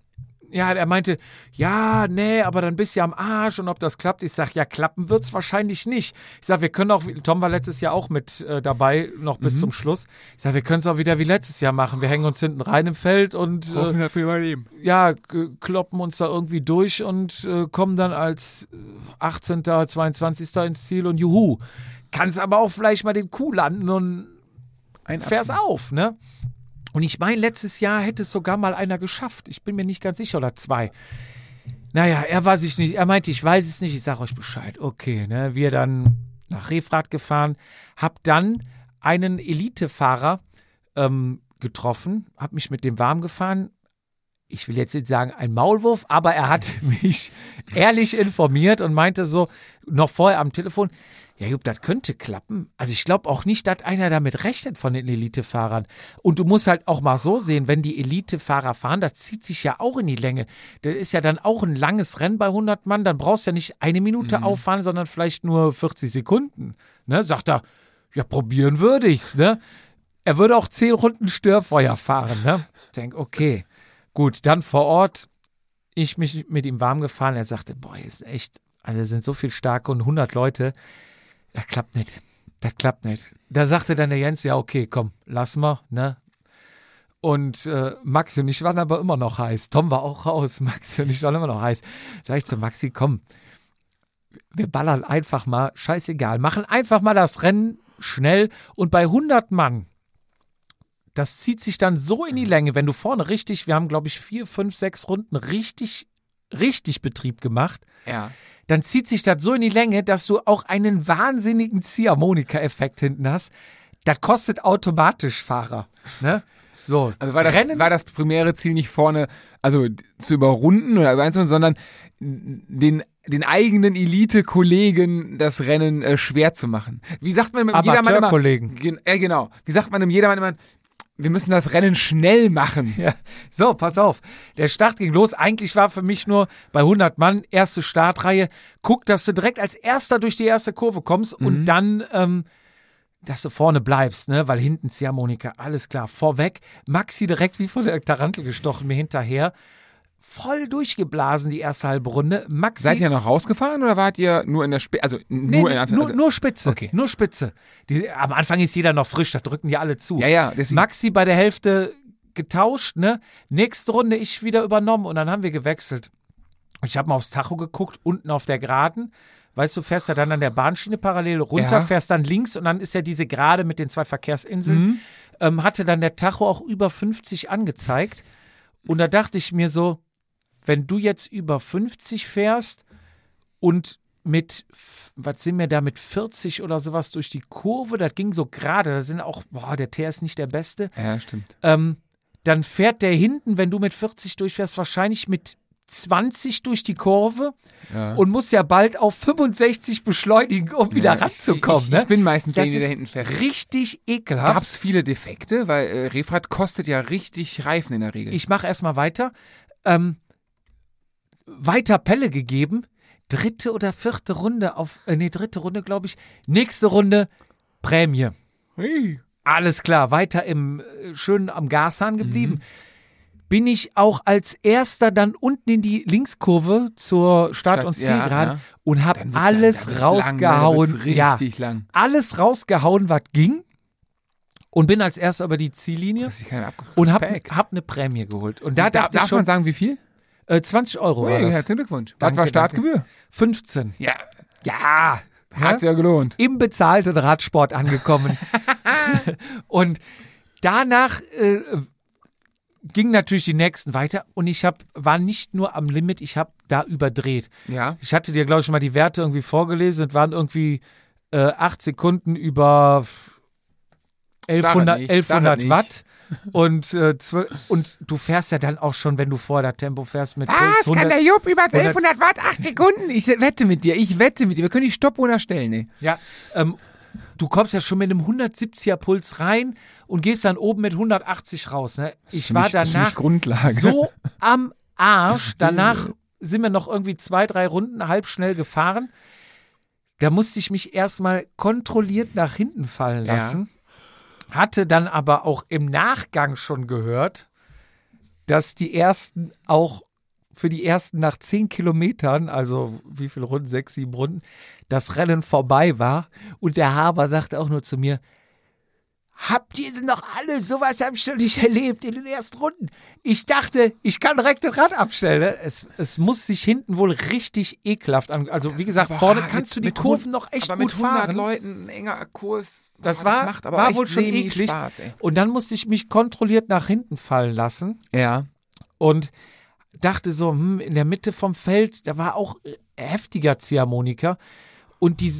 Ja, er meinte, ja, nee, aber dann bist du ja am Arsch und ob das klappt. Ich sag, ja, klappen wird's wahrscheinlich nicht. Ich sag, wir können auch, Tom war letztes Jahr auch mit äh, dabei, noch bis zum Schluss. Ich sag, wir können es auch wieder wie letztes Jahr machen. Wir hängen uns hinten rein im Feld und äh, dafür überleben. ja, kloppen uns da irgendwie durch und äh, kommen dann als äh, 18., 22. ins Ziel und juhu. Kannst aber auch vielleicht mal den Kuh landen und Ein fährst auf, ne? Und ich meine, letztes Jahr hätte es sogar mal einer geschafft. Ich bin mir nicht ganz sicher, oder zwei. Naja, er war sich nicht, er meinte, ich weiß es nicht, ich sage euch Bescheid. Okay, ne? Wir dann nach Refrat gefahren, hab dann einen Elitefahrer ähm, getroffen, hab mich mit dem warm gefahren. Ich will jetzt nicht sagen ein Maulwurf, aber er hat mich ehrlich informiert und meinte so, noch vorher am Telefon, ja, Jupp, das könnte klappen. Also ich glaube auch nicht, dass einer damit rechnet von den Elitefahrern. Und du musst halt auch mal so sehen, wenn die Elitefahrer fahren, das zieht sich ja auch in die Länge. Das ist ja dann auch ein langes Rennen bei 100 Mann. Dann brauchst du ja nicht eine Minute auffahren, sondern vielleicht nur 40 Sekunden. Ne? Sagt er, ja, probieren würde ich's, ne? Er würde auch 10 Runden Störfeuer fahren, ne? Ich denk, okay, gut, dann vor Ort, ich mich mit ihm warm gefahren. Er sagte, boah, ist echt, also es sind so viel starke und 100 Leute. Das klappt nicht. Das klappt nicht. Da sagte dann der Jens, ja, okay, komm, lass mal, ne? Und äh, Maxi und ich waren aber immer noch heiß. Tom war auch raus. Maxi und ich waren immer noch heiß. Sag ich zu Maxi, komm, wir ballern einfach mal, scheißegal, machen einfach mal das Rennen schnell und bei 100 Mann, das zieht sich dann so in die Länge, wenn du vorne richtig, wir haben glaube ich vier, fünf, sechs Runden richtig, richtig Betrieb gemacht, Ja. Dann zieht sich das so in die Länge, dass du auch einen wahnsinnigen Ziehharmonika-Effekt hinten hast. Das kostet automatisch Fahrer. Ne? So, Also war das, Rennen, war das primäre Ziel nicht vorne, also zu überrunden oder einzeln, sondern den, den eigenen Elite-Kollegen das Rennen äh, schwer zu machen. Wie sagt man mit Jedermann immer? Gen, äh, genau. Wie sagt man im Jedermann immer? Wir müssen das Rennen schnell machen. Ja. So, pass auf. Der Start ging los. Eigentlich war für mich nur bei 100 Mann erste Startreihe. Guck, dass du direkt als Erster durch die erste Kurve kommst und dann, ähm, dass du vorne bleibst, ne? Weil hinten Ziehharmonika, alles klar. Vorweg, Maxi direkt wie von der Tarantel gestochen, mir hinterher. Voll durchgeblasen die erste halbe Runde. Maxi. Seid ihr noch rausgefahren oder wart ihr nur in der Spitze? Also Nee, nur in Anführungs- nur, also, nur Spitze. Okay. Nur Spitze. Die, am Anfang ist jeder noch frisch, da drücken die alle zu. Ja, ja, deswegen. Maxi bei der Hälfte getauscht, ne? Nächste Runde ich wieder übernommen und dann haben wir gewechselt. Ich habe mal aufs Tacho geguckt, unten auf der Geraden. Weißt du, fährst ja dann an der Bahnschiene parallel runter, Ja. fährst dann links und dann ist ja diese Gerade mit den zwei Verkehrsinseln. Mhm. Ähm, hatte dann der Tacho auch über 50 angezeigt. Und da dachte ich mir so, wenn du jetzt über 50 fährst und mit, was sind wir da, mit 40 oder sowas durch die Kurve, das ging so gerade, da sind auch, boah, der Teer ist nicht der Beste, ja, stimmt. ähm, dann fährt der hinten, wenn du mit 40 durchfährst, wahrscheinlich mit 20 durch die Kurve Ja. und muss ja bald auf 65 beschleunigen, um wieder Ja, ranzukommen. Ich, ich, ne? ich bin meistens derjenige, der hinten fährt. richtig ekelhaft. Gab es viele Defekte? Weil äh, Refrat kostet ja richtig Reifen in der Regel. Ich mache erstmal weiter. Ähm, weiter Pelle gegeben. Dritte oder vierte Runde auf, äh, nee, dritte Runde, glaube ich. Nächste Runde Prämie. Hey. Alles klar, weiter im äh, schön am Gashahn geblieben. Mhm. Bin ich auch als erster dann unten in die Linkskurve zur Start- Stadt- und ja, Zielgerade ja. und habe alles dann rausgehauen. Lang, wird's ja, richtig lang. alles rausgehauen, was ging. Und bin als erster über die Ziellinie und hab, Gepäck. hab eine Prämie geholt. Und da dachte darf ich schon, man sagen, wie viel? Äh, 20 Euro war Ui, das. herzlichen Glückwunsch. Danke, Was war Startgebühr? 15. Ja, Ja, hat's ja gelohnt. im bezahlten Radsport angekommen. und danach äh, ging natürlich die nächsten weiter und ich hab, war nicht nur am Limit, ich habe da überdreht. Ja. Ich hatte dir, glaube ich, mal die Werte irgendwie vorgelesen und waren irgendwie äh, acht Sekunden über 1100, nicht, 1100 sag es Watt. Und, äh, und du fährst ja dann auch schon, wenn du vor der Tempo fährst mit Was? Kann 100 der Jupp über 100 1100 Watt? Acht Sekunden? Ich wette mit dir. Ich wette mit dir. Wir können die Stoppuhr erstellen, ey. Ja, ähm, du kommst ja schon mit einem 170er Puls rein und gehst dann oben mit 180 raus. Ne? Ich war mich- danach Grundlage. so am Arsch. Danach sind wir noch irgendwie zwei, drei Runden halb schnell gefahren. Da musste ich mich erstmal kontrolliert nach hinten fallen Ja. Hatte dann aber auch im Nachgang schon gehört, dass die ersten auch für die ersten nach zehn Kilometern, also wie viele Runden, sechs, sieben Runden, das Rennen vorbei war. Und der Haber sagte auch nur zu mir, Habt ihr sie noch alle? Sowas habe ich nicht erlebt in den ersten Runden. Ich dachte, ich kann direkt das Rad abstellen. ne? Es, es muss sich hinten wohl richtig ekelhaft an. Also, wie gesagt, vorne hart, kannst du mit- die mit Kurven noch echt aber gut mit 100 fahren. Leuten, ein enger Kurs. Das boah, war, macht aber war wohl schon eklig. Spaß. Und dann musste ich mich kontrolliert nach hinten fallen lassen Ja. und dachte so, hm, in der Mitte vom Feld, da war auch äh, heftiger Ziehharmonika. Und die,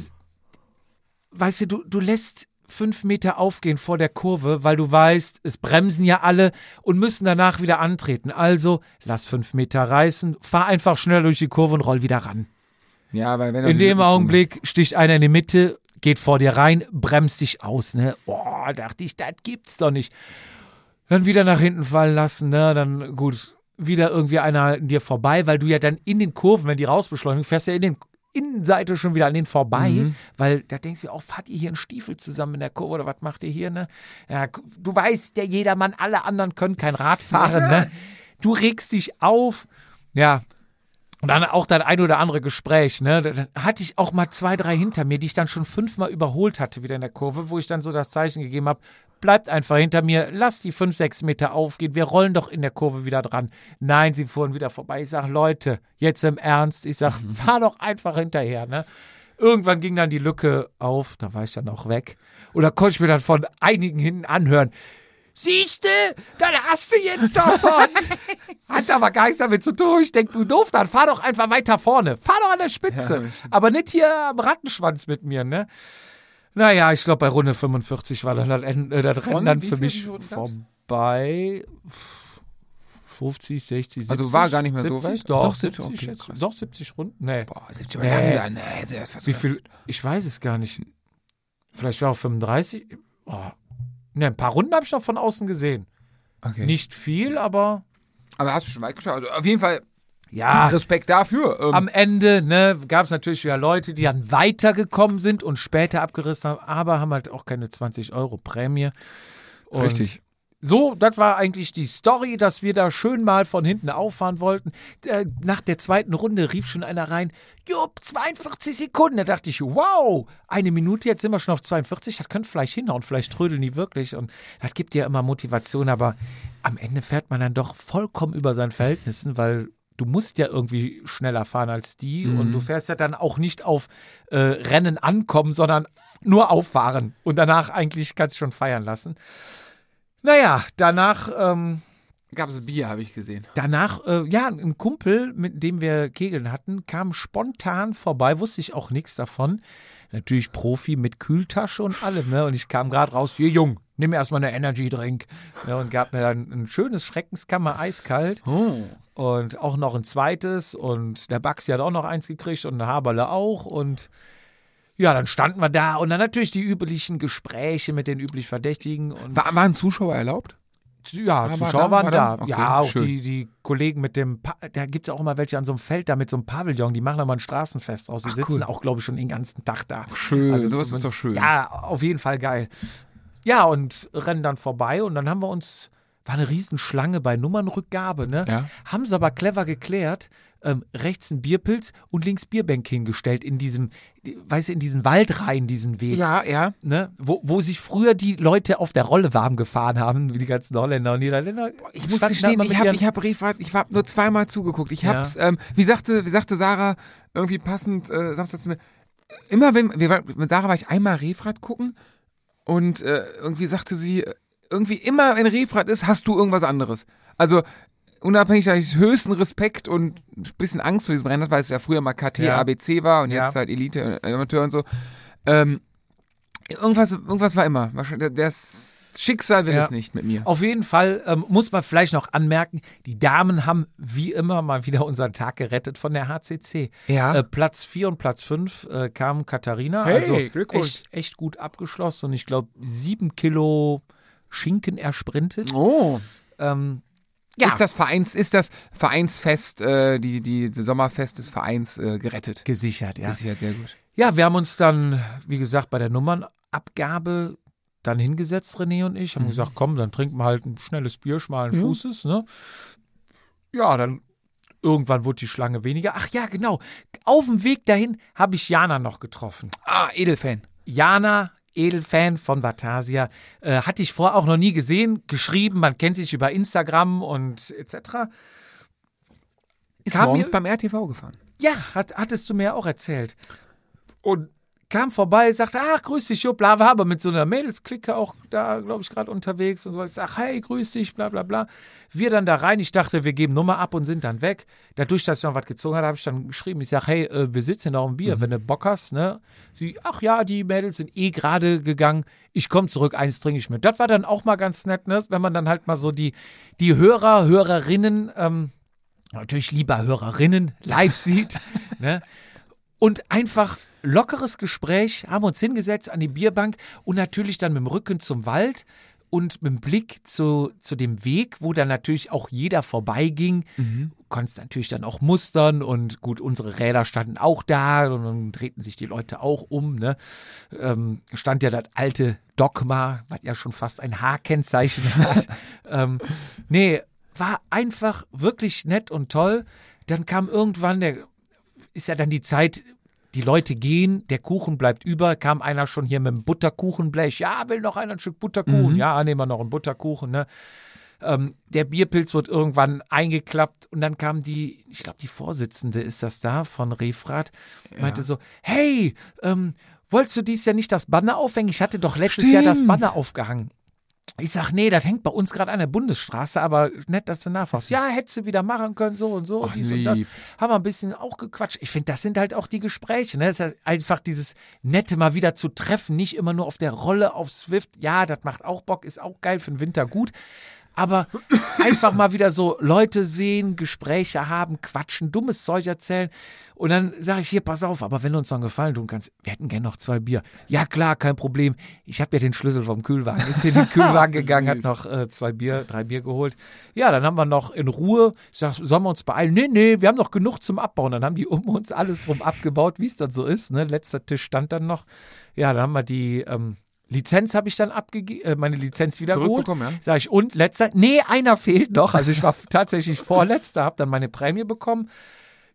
weißt du, du, du lässt fünf Meter aufgehen vor der Kurve, weil du weißt, es bremsen ja alle und müssen danach wieder antreten. Also lass fünf Meter reißen, fahr einfach schnell durch die Kurve und roll wieder ran. Ja, weil wenn In dem Augenblick sticht einer in die Mitte, geht vor dir rein, bremst dich aus, ne? Boah, dachte ich, das gibt's doch nicht. Dann wieder nach hinten fallen lassen, ne? Dann gut, wieder irgendwie einer an dir vorbei, weil du ja dann in den Kurven, wenn die rausbeschleunigen, fährst ja in den Innenseite schon wieder an den vorbei, Mhm. weil da denkst du, oh, fahrt ihr hier einen Stiefel zusammen in der Kurve oder was macht ihr hier, ne? Ja, du weißt, der jedermann, alle anderen können kein Rad fahren, ne? Du regst dich auf, ja, und dann auch das ein oder andere Gespräch, ne? Dann hatte ich auch mal zwei, drei hinter mir, die ich dann schon fünfmal überholt hatte wieder in der Kurve, wo ich dann so das Zeichen gegeben habe, bleibt einfach hinter mir, lasst die fünf, sechs Meter aufgehen, wir rollen doch in der Kurve wieder dran. Nein, sie fuhren wieder vorbei. Ich sage, Leute, jetzt im Ernst, ich sage, fahr doch einfach hinterher, ne? Irgendwann ging dann die Lücke auf, da war ich dann auch weg. Oder konnte ich mir dann von einigen hinten anhören, Siehste, dann hast du jetzt davon. Hat aber gar nichts damit zu tun. Ich denk, du doof, dann fahr doch einfach weiter vorne. Fahr doch an der Spitze. aber nicht hier am Rattenschwanz mit mir, ne? Naja, ich glaube, bei Runde 45 war dann das, äh, das Rennen dann für mich vorbei. 50, 60, 70. Also war gar nicht mehr so 70, weit? Doch, Doch, 70, 70, okay, schätze- krass. doch 70 Runden. Nee. Boah, 70 Nee. lang. Nee, sehr fast Wie viel? Ich weiß es gar nicht. Vielleicht war auch 35. Oh, Ne, ein paar Runden habe ich noch von außen gesehen. Okay. Nicht viel, aber Aber hast du schon weit geschaut? Also auf jeden Fall ja. Respekt dafür. Ähm, Am Ende ne, gab es natürlich wieder Leute, die dann weitergekommen sind und später abgerissen haben, aber haben halt auch keine 20 Euro Prämie. Und richtig. So, das war eigentlich die Story, dass wir da schön mal von hinten auffahren wollten. Äh, Nach der zweiten Runde rief schon einer rein, Jupp, 42 Sekunden. Da dachte ich, wow, eine Minute, jetzt sind wir schon auf 42, das könnte vielleicht hinhauen, vielleicht trödeln die wirklich. Und das gibt ja immer Motivation, aber am Ende fährt man dann doch vollkommen über seinen Verhältnissen, weil du musst ja irgendwie schneller fahren als die und du fährst ja dann auch nicht auf äh, Rennen ankommen, sondern nur auffahren und danach eigentlich kannst du schon feiern lassen. Naja, danach, ähm, Gab es Bier, habe ich gesehen. danach, äh, ja, ein Kumpel, mit dem wir Kegeln hatten, kam spontan vorbei, wusste ich auch nichts davon. Natürlich Profi mit Kühltasche und allem, ne? Und ich kam gerade raus, hier Jung, nimm erstmal eine Energy Drink. Ne? Und gab mir dann ein schönes Schreckenskammer eiskalt. Oh. Und auch noch ein zweites. Und der Baxi hat auch noch eins gekriegt und der Haberle auch. Und ja, dann standen wir da und dann natürlich die üblichen Gespräche mit den üblich Verdächtigen. Und War, waren Zuschauer erlaubt? ja, war Zuschauer da? waren War da. Okay, ja, auch schön. die, die Kollegen mit dem, pa da gibt es auch immer welche an so einem Feld da mit so einem Pavillon, die machen da mal ein Straßenfest aus. Die Ach, sitzen cool. auch, glaube ich, schon den ganzen Tag da. Schön, Also das ist doch schön. Ja, auf jeden Fall geil. Ja, und rennen dann vorbei und dann haben wir uns, war eine Riesenschlange bei Nummernrückgabe, ne? Ja. Haben sie aber clever geklärt, ähm, rechts ein Bierpilz und links Bierbank hingestellt in diesem, weißt du, in diesen Wald rein, diesen Weg. Ja, ja. Ne? Wo, wo sich früher die Leute auf der Rolle warm gefahren haben, wie die ganzen Holländer und Niederländer. Ich muss gestehen, ich habe ich hab Refahrt, ich habe nur zweimal zugeguckt. Ich Ja. hab's, ähm, wie sagte, wie sagte Sarah, irgendwie passend, äh, Samstag zu mir, immer wenn, wir, mit Sarah war ich einmal Refahrt gucken und äh, irgendwie sagte sie, äh, irgendwie immer wenn Refahrt ist, hast du irgendwas anderes. Also unabhängig, dass ich höchsten Respekt und ein bisschen Angst vor diesem Rennen hatte, weil es ja früher mal KT, Ja. ABC war und Ja. jetzt halt Elite, äh, Amateur und so. Ähm, irgendwas, irgendwas war immer. Das Schicksal will Ja. es nicht mit mir. Auf jeden Fall ähm, muss man vielleicht noch anmerken, die Damen haben wie immer mal wieder unseren Tag gerettet von der HCC. Ja. Äh, Platz 4 und Platz 5 äh, kam Katharina. Hey, also Glückwunsch. echt, echt gut abgeschlossen und ich glaube sieben Kilo Schinken ersprintet. Oh. Ähm, ja, Ist das Vereins, ist das Vereinsfest, äh, die, die, die Sommerfest des Vereins äh, gerettet? gesichert, ja. Ja sehr gut. Ja, wir haben uns dann, wie gesagt, bei der Nummernabgabe dann hingesetzt, René und ich, haben gesagt, komm, dann trinken wir halt ein schnelles Bier, schmalen Fußes, ne? Ja, dann irgendwann wurde die Schlange weniger. Ach ja, genau. Auf dem Weg dahin habe ich Jana noch getroffen. Ah, Edelfan. Jana, Edelfan von Vatasia, äh, hatte ich vorher auch noch nie gesehen, geschrieben, man kennt sich über Instagram und etc. Ist Kam morgens mir- beim RTV gefahren. Ja, hat, hattest du mir auch erzählt. Und kam vorbei, sagte, ach, grüß dich, Jupp, bla, war aber mit so einer Mädelsklicke auch da, glaube ich, gerade unterwegs und so. Ich sag, hey, grüß dich, bla, bla, bla. Wir dann da rein, ich dachte, wir geben Nummer ab und sind dann weg. Dadurch, dass ich noch was gezogen hatte, habe ich dann geschrieben, ich sag, hey, äh, wir sitzen noch im Bier, wenn du Bock hast, ne? Sie, ach ja, die Mädels sind eh gerade gegangen, ich komme zurück, eins trinke ich mit. Das war dann auch mal ganz nett, ne? Wenn man dann halt mal so die, die Hörer, Hörerinnen, ähm, natürlich lieber Hörerinnen live sieht. ne? Und einfach lockeres Gespräch, haben uns hingesetzt an die Bierbank und natürlich dann mit dem Rücken zum Wald und mit dem Blick zu, zu dem Weg, wo dann natürlich auch jeder vorbeiging. Du konntest natürlich dann auch mustern und gut, unsere Räder standen auch da und dann drehten sich die Leute auch um. Ne? Ähm, stand ja das alte Dogma, was ja schon fast ein H-Kennzeichen hat. ähm, nee, war einfach wirklich nett und toll. Dann kam irgendwann, der ist ja dann die Zeit, die Leute gehen, der Kuchen bleibt über, kam einer schon hier mit dem Butterkuchenblech. Ja, will noch einer ein Stück Butterkuchen? Ja, nehmen wir noch einen Butterkuchen, ne? Ähm, der Bierpilz wird irgendwann eingeklappt und dann kam die, ich glaube, die Vorsitzende ist das da von Refrat, meinte so: Hey, ähm, wolltest du dies Jahr nicht das Banner aufhängen? Ich hatte doch letztes Jahr das Stimmt. Banner aufgehangen. Ich sag, nee, das hängt bei uns gerade an der Bundesstraße, aber nett, dass du nachfragst. Ja, hättest du wieder machen können, so und so, Ach, dies und das. Haben wir ein bisschen auch gequatscht. Ich finde, das sind halt auch die Gespräche. Ne? Das ist halt einfach dieses Nette mal wieder zu treffen, nicht immer nur auf der Rolle auf Swift. Ja, das macht auch Bock, ist auch geil für den Winter gut. Aber einfach mal wieder so Leute sehen, Gespräche haben, quatschen, dummes Zeug erzählen. Und dann sage ich hier, pass auf, aber wenn du uns noch einen Gefallen tun kannst, wir hätten gerne noch zwei Bier. Ja klar, kein Problem. Ich habe ja den Schlüssel vom Kühlwagen. Ist in den Kühlwagen gegangen, hat noch äh, zwei Bier, drei Bier geholt. Ja, dann haben wir noch in Ruhe, ich sag, sollen wir uns beeilen? Nee, nee, wir haben noch genug zum Abbauen. Dann haben die um uns alles rum abgebaut, wie es dann so ist. Ne? Letzter Tisch stand dann noch. Ja, dann haben wir die ähm, Lizenz habe ich dann abgegeben, äh, meine Lizenz. Zurückbekommen, ja? Sag ich, und letzter? Nee, einer fehlt noch. Also ich war tatsächlich vorletzter, habe dann meine Prämie bekommen.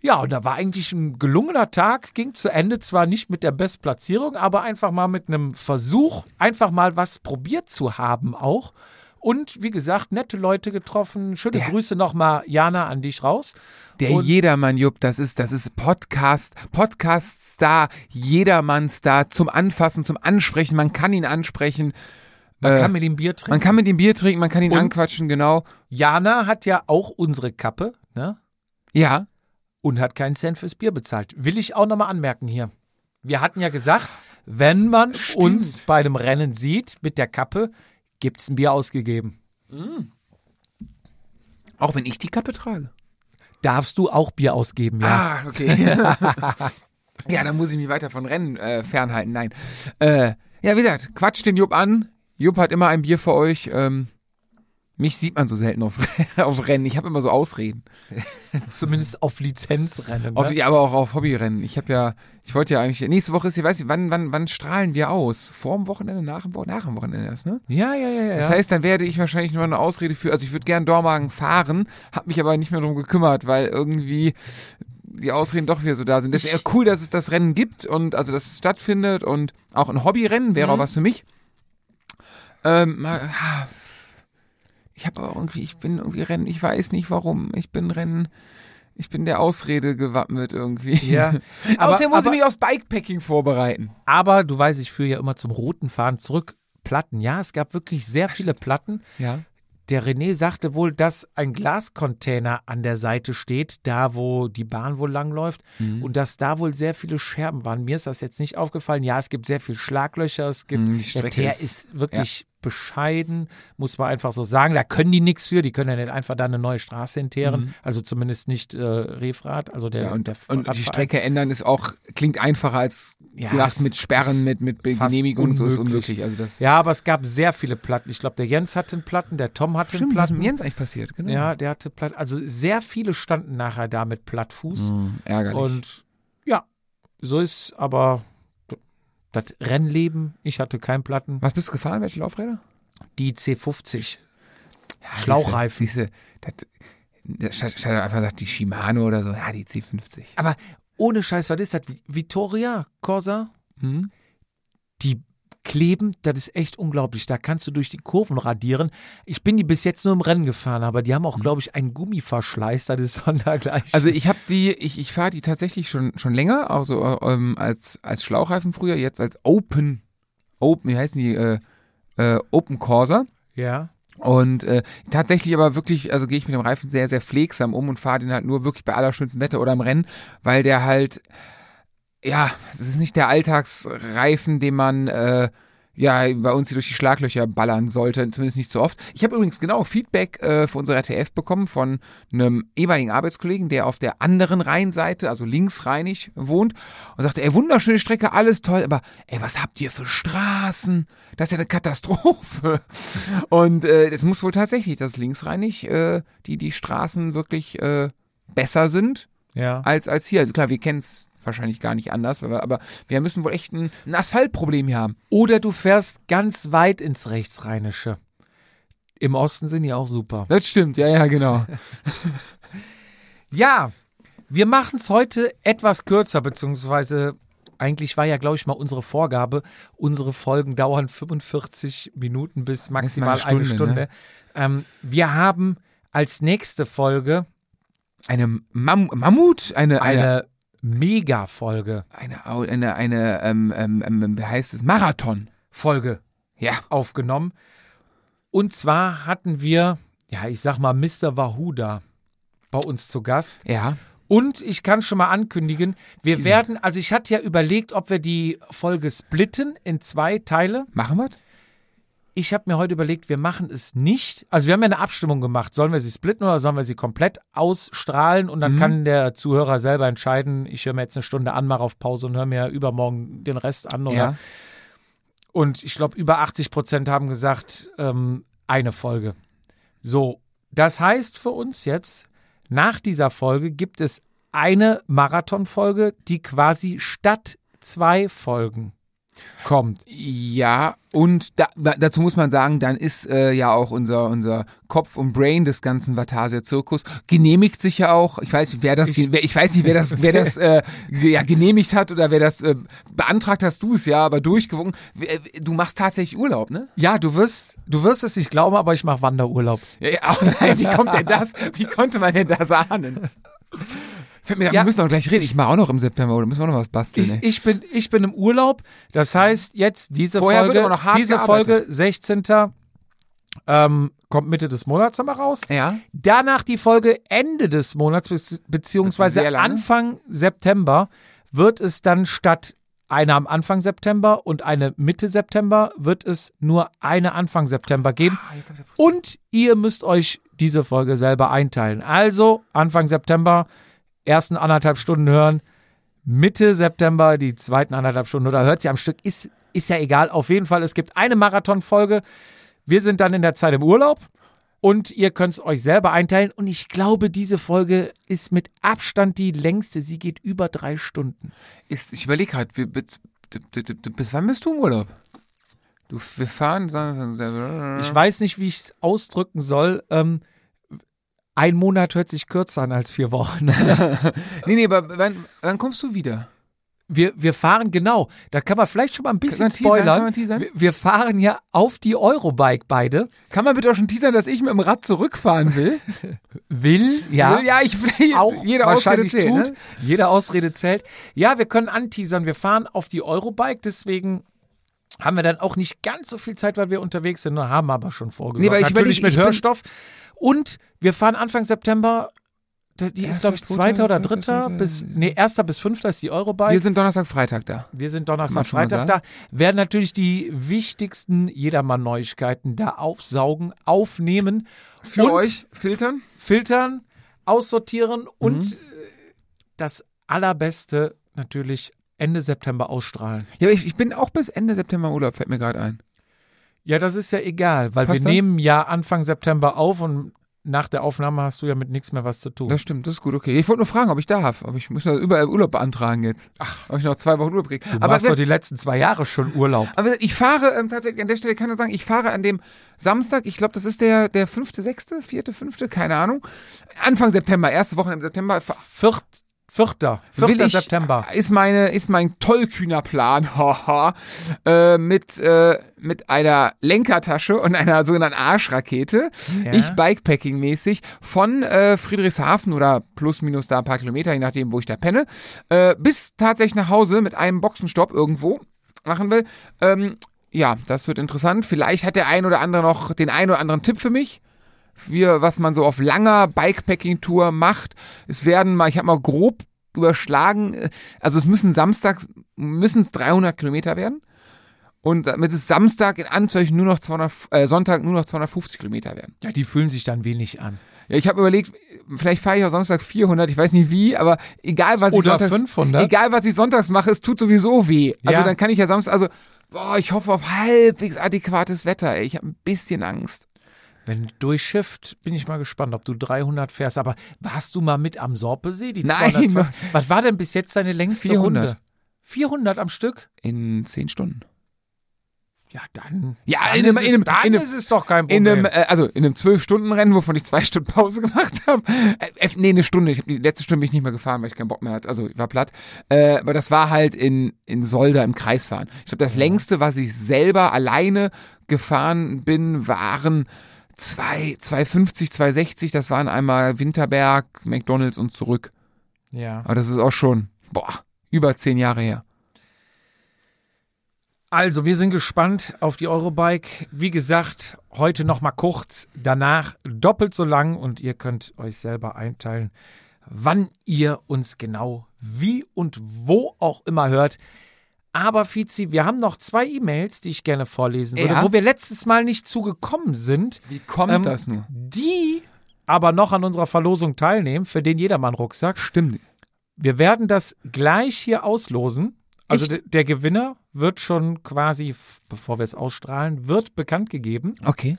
Ja, und da war eigentlich ein gelungener Tag, ging zu Ende, zwar nicht mit der Bestplatzierung, aber einfach mal mit einem Versuch, einfach mal was probiert zu haben auch. Und wie gesagt, nette Leute getroffen. Schöne Der- Grüße nochmal, Jana, an dich raus. Der Und- Jedermann Jupp, das ist, das ist Podcast, Podcast-Star, Jedermann-Star zum Anfassen, zum Ansprechen. Man kann ihn ansprechen. Man Äh, kann mit ihm Bier trinken. Man kann mit ihm Bier trinken, man kann ihn Und? anquatschen, genau. Jana hat ja auch unsere Kappe, ne? Ja, und hat keinen Cent fürs Bier bezahlt. Will ich auch nochmal anmerken hier. Wir hatten ja gesagt, wenn man uns bei dem Rennen sieht mit der Kappe, gibt's ein Bier ausgegeben. auch wenn ich die Kappe trage. Darfst du auch Bier ausgeben, ja? Ah, okay. ja, dann muss ich mich weiter von Rennen äh, fernhalten. Nein. Äh, ja, wie gesagt, quatscht den Jupp an. Jupp hat immer ein Bier für euch. Ähm, mich sieht man so selten auf, auf Rennen. Ich habe immer so Ausreden. Zumindest auf Lizenzrennen. Auf, Ne? ja, aber auch auf Hobbyrennen. Ich habe ja, ich wollte ja eigentlich, nächste Woche ist ja, weiß ich, wann, wann, wann strahlen wir aus? Vor dem Wochenende, nach dem Wochenende, nach dem Wochenende erst, ne? Ja, ja, ja, ja. Das heißt, dann werde ich wahrscheinlich nur eine Ausrede für, also ich würde gern Dormagen fahren, habe mich aber nicht mehr drum gekümmert, weil irgendwie die Ausreden doch wieder so da sind. Das ist eher cool, dass es das Rennen gibt und also dass es stattfindet und auch ein Hobbyrennen wäre auch was für mich. Ähm, ah, ich habe aber irgendwie, ich bin irgendwie Rennen, ich weiß nicht warum, ich bin Rennen, ich bin der Ausrede gewappnet irgendwie. Ja, aber- Außerdem muss aber- ich mich aufs Bikepacking vorbereiten. Aber du weißt, ich führe ja immer zum roten Fahren zurück. Platten, ja, es gab wirklich sehr viele Platten. Ja. Der René sagte wohl, dass ein Glascontainer an der Seite steht, da wo die Bahn wohl langläuft Mhm. und dass da wohl sehr viele Scherben waren. Mir ist das jetzt nicht aufgefallen. Ja, es gibt sehr viel Schlaglöcher, es gibt Mhm, der Teer ist- ist, wirklich bescheiden, muss man einfach so sagen. Da können die nichts für, die können ja nicht einfach da eine neue Straße hinteeren, also zumindest nicht äh, Refrat, also der, Mhm. Ja, und, der und die. Strecke ändern ist auch, klingt einfacher als Ja, gedacht mit Sperren, mit, mit Genehmigung, so ist unmöglich. Also das Ja, aber es gab sehr viele Platten. Ich glaube, der Jens hatte einen Platten, der Tom hatte einen stimmt, was ist Platten. mit Jens eigentlich passiert, genau. Ja, der hatte Platten. Also sehr viele standen nachher da mit Plattfuß. Hm, ärgerlich. Und ja, so ist aber das Rennleben. Ich hatte keinen Platten. was bist du gefahren? Welche Laufräder? Die C50. Ja, Schlauchreifen. Siehste, siehste, statt, einfach sagt die Shimano oder so, ja, die C50. Aber ohne Scheiß, was ist das? Vittoria Corsa? Hm? Die kleben, das ist echt unglaublich. Da kannst du durch die Kurven radieren. Ich bin die bis jetzt nur im Rennen gefahren, aber die haben auch, glaube ich, einen Gummiverschleiß. Das ist sondergleich. Mhm. Also ich habe die, ich, ich fahre die tatsächlich schon schon länger, also ähm, als als Schlauchreifen früher, jetzt als Open, Open, wie heißen die, äh, äh, Open Corsa. ja. Und äh, tatsächlich aber wirklich, also gehe ich mit dem Reifen sehr, sehr pflegsam um und fahre den halt nur wirklich bei allerschönstem Wetter oder im Rennen, weil der halt, ja, es ist nicht der Alltagsreifen, den man äh, ja bei uns hier durch die Schlaglöcher ballern sollte, zumindest nicht so oft. Ich habe übrigens genau Feedback äh, für unsere RTF bekommen von einem ehemaligen Arbeitskollegen, der auf der anderen Rheinseite, also linksrheinig, wohnt und sagte, ey, wunderschöne Strecke, alles toll, aber ey, was habt ihr für Straßen? Das ist ja eine Katastrophe. Und äh, es muss wohl tatsächlich, dass linksrheinig äh, die, die Straßen wirklich äh, besser sind Ja. als, als hier. Also klar, wir kennen es wahrscheinlich gar nicht anders, aber, wir müssen wohl echt ein, ein Asphaltproblem hier haben. Oder du fährst ganz weit ins Rechtsrheinische. Im Osten sind die auch super. Das stimmt, ja, ja, genau. Ja, wir machen es heute etwas kürzer, beziehungsweise eigentlich war ja, glaube ich, mal unsere Vorgabe, unsere Folgen dauern 45 Minuten bis maximal eine eine Stunde, Stunde. ne? Ähm, wir haben als nächste Folge Eine Mam Mammut, eine, eine, eine Mega-Folge. eine, eine, eine ähm, ähm, ähm, wie heißt es, Marathon. Folge Ja. aufgenommen. Und zwar hatten wir, ja, ich sag mal, Mr. Wahuda bei uns zu Gast. Ja. Und ich kann schon mal ankündigen, wir Teasen. werden, also ich hatte ja überlegt, ob wir die Folge splitten in zwei Teile. Machen wir ich habe mir heute überlegt, wir machen es nicht. Also wir haben ja eine Abstimmung gemacht. Sollen wir sie splitten oder sollen wir sie komplett ausstrahlen? Und dann Mhm. kann der Zuhörer selber entscheiden, ich höre mir jetzt eine Stunde an, mache auf Pause und höre mir übermorgen den Rest an. Oder Ja. Und ich glaube, über 80 Prozent haben gesagt, ähm, eine Folge. So, das heißt für uns jetzt, nach dieser Folge gibt es eine Marathonfolge, die quasi statt zwei Folgen kommt. Ja, und da, da- dazu muss man sagen, dann ist äh, ja auch unser, unser Kopf und Brain des ganzen Vatasia-Zirkus genehmigt sich ja auch. Ich weiß, nicht, wer das, ich, wer, ich weiß nicht, wer das, wer das äh, ja, genehmigt hat oder wer das äh, beantragt hast, du es ja, aber durchgewunken. W- Du machst tatsächlich Urlaub, ne? Ja, du wirst, du wirst es nicht glauben, aber ich mache Wanderurlaub. Ja, ja, oh nein, wie kommt denn das? Wie konnte man denn das ahnen? Fällt mir, Ja. Wir müssen auch gleich reden. Ich mache auch noch im September, oder müssen wir noch was basteln? Ich, ich, bin, ich bin im Urlaub. Das heißt, jetzt diese Vorher Folge, aber noch hart diese gearbeitet. Folge 16. Ähm, kommt Mitte des Monats nochmal raus. ja. Danach die Folge Ende des Monats, be- beziehungsweise. Anfang September, wird es dann statt einer am Anfang September und eine Mitte September, wird es nur eine Anfang September geben. Und ihr müsst euch diese Folge selber einteilen. Also Anfang September, ersten anderthalb Stunden hören, Mitte September die zweiten anderthalb Stunden oder hört sie am Stück, ist, ist ja egal. Auf jeden Fall, es gibt eine Marathonfolge. Wir sind dann in der Zeit im Urlaub und ihr könnt es euch selber einteilen. Und ich glaube, diese Folge ist mit Abstand die längste. Sie geht über drei Stunden. Ist, ich überlege wir- bis, bis, bis wann bist du im Urlaub? Du, wir fahren. Ich weiß nicht, wie ich es ausdrücken soll. Ähm, ein Monat hört sich kürzer an als vier Wochen. Nee, nee, aber wann, wann kommst du wieder? Wir, wir fahren genau. Da kann man vielleicht schon mal ein bisschen spoilern. teasern? Wir, wir fahren ja auf die Eurobike beide. Kann man bitte auch schon teasern, dass ich mit dem Rad zurückfahren will? Will, ja. Ja, ich auch jede wahrscheinlich Ausrede zählt, tut. Ne? Jede Ausrede zählt. Ja, wir können anteasern. Wir fahren auf die Eurobike, deswegen haben wir dann auch nicht ganz so viel Zeit, weil wir unterwegs sind, nur haben aber schon vorgesorgt. Nee, Natürlich überleg- mit ich bin- Hörstoff. Und wir fahren Anfang September, die ist glaube ich zweiter, oder dritter, bis, nee, erster bis fünfter ist die Eurobike. Wir sind Donnerstag, Freitag da. Wir sind Donnerstag, Freitag da. Werden natürlich die wichtigsten Jedermann-Neuigkeiten da aufsaugen, aufnehmen, Für Und- euch filtern? filtern, aussortieren und Mhm. äh, das Allerbeste natürlich Ende September ausstrahlen. Ja, ich, ich bin auch bis Ende September Urlaub, fällt mir gerade ein. Ja, das ist ja egal, weil Passt wir das? nehmen ja Anfang September auf und nach der Aufnahme hast du ja mit nichts mehr was zu tun. Das stimmt, das ist gut, okay. Ich wollte nur fragen, ob ich darf. Aber ich muss ja überall Urlaub beantragen jetzt. Ach, ob ich noch zwei Wochen Urlaub kriege. du Aber, machst doch die letzten zwei Jahre schon Urlaub. aber ich fahre ähm, tatsächlich, an der Stelle kann ich sagen, ich fahre an dem Samstag, ich glaube, das ist der, der fünfte, sechste, vierte, fünfte, keine Ahnung. Anfang September, erste Woche im September. Viert, vierter, will vierter ich, September. Ist meine, ist mein tollkühner Plan, haha, äh, mit, äh, mit einer Lenkertasche und einer sogenannten Arschrakete. Ja. Ich Bikepacking-mäßig von äh, Friedrichshafen oder plus minus da ein paar Kilometer, je nachdem, wo ich da penne, äh, bis tatsächlich nach Hause mit einem Boxenstopp irgendwo machen will. Ähm, ja, das wird interessant. Vielleicht hat der ein oder andere noch den ein oder anderen Tipp für mich. Wir, was man so auf langer Bikepacking-Tour macht. Es werden mal, ich habe mal grob überschlagen, äh, also es müssen samstags, müssen es 300 Kilometer werden. Und damit es Samstag in Anzeichen nur noch 200, äh, Sonntag nur noch 250 Kilometer werden. Ja, die fühlen sich dann wenig an. Ja, ich habe überlegt, vielleicht fahre ich auch Samstag 400, ich weiß nicht wie, aber egal was ich Oder sonntags, 500. egal was ich sonntags mache, es tut sowieso weh. Also Ja. dann kann ich ja Samstag, also boah, ich hoffe auf halbwegs adäquates Wetter. Ey. Ich habe ein bisschen Angst. Wenn durchschifft, bin ich mal gespannt, ob du 300 fährst. Aber warst du mal mit am Sorpesee? Die Nein. 220? Was war denn bis jetzt deine längste 400. Runde? 400 am Stück? In zehn Stunden. Ja, dann. Ja, dann in einem- ist, es, in einem- dann in einem- ist es doch kein In Problem. einem, äh, also in einem zwölf Stunden Rennen, wovon ich zwei Stunden Pause gemacht habe. Äh, äh, nee, eine Stunde. Ich hab, die letzte Stunde bin ich nicht mehr gefahren, weil ich keinen Bock mehr hatte. Also ich war platt. Äh, aber das war halt in, in Solda im Kreisfahren. Ich glaube, das längste, was ich selber alleine gefahren bin, waren zwei, 250, 260. Das waren einmal Winterberg, McDonalds und zurück. ja. Aber das ist auch schon, boah, über zehn Jahre her. Also, wir sind gespannt auf die Eurobike. Wie gesagt, heute noch mal kurz, danach doppelt so lang und ihr könnt euch selber einteilen, wann ihr uns genau wie und wo auch immer hört. Aber Fizi, wir haben noch zwei E-Mails, die ich gerne vorlesen würde, Ja. wo wir letztes Mal nicht zugekommen sind, Wie kommt Ähm, das nur? die aber noch an unserer Verlosung teilnehmen für den Jedermann-Rucksack. Stimmt. Wir werden das gleich hier auslosen. Also Echt? de- der Gewinner wird schon quasi, bevor wir es ausstrahlen, wird bekannt gegeben. Okay.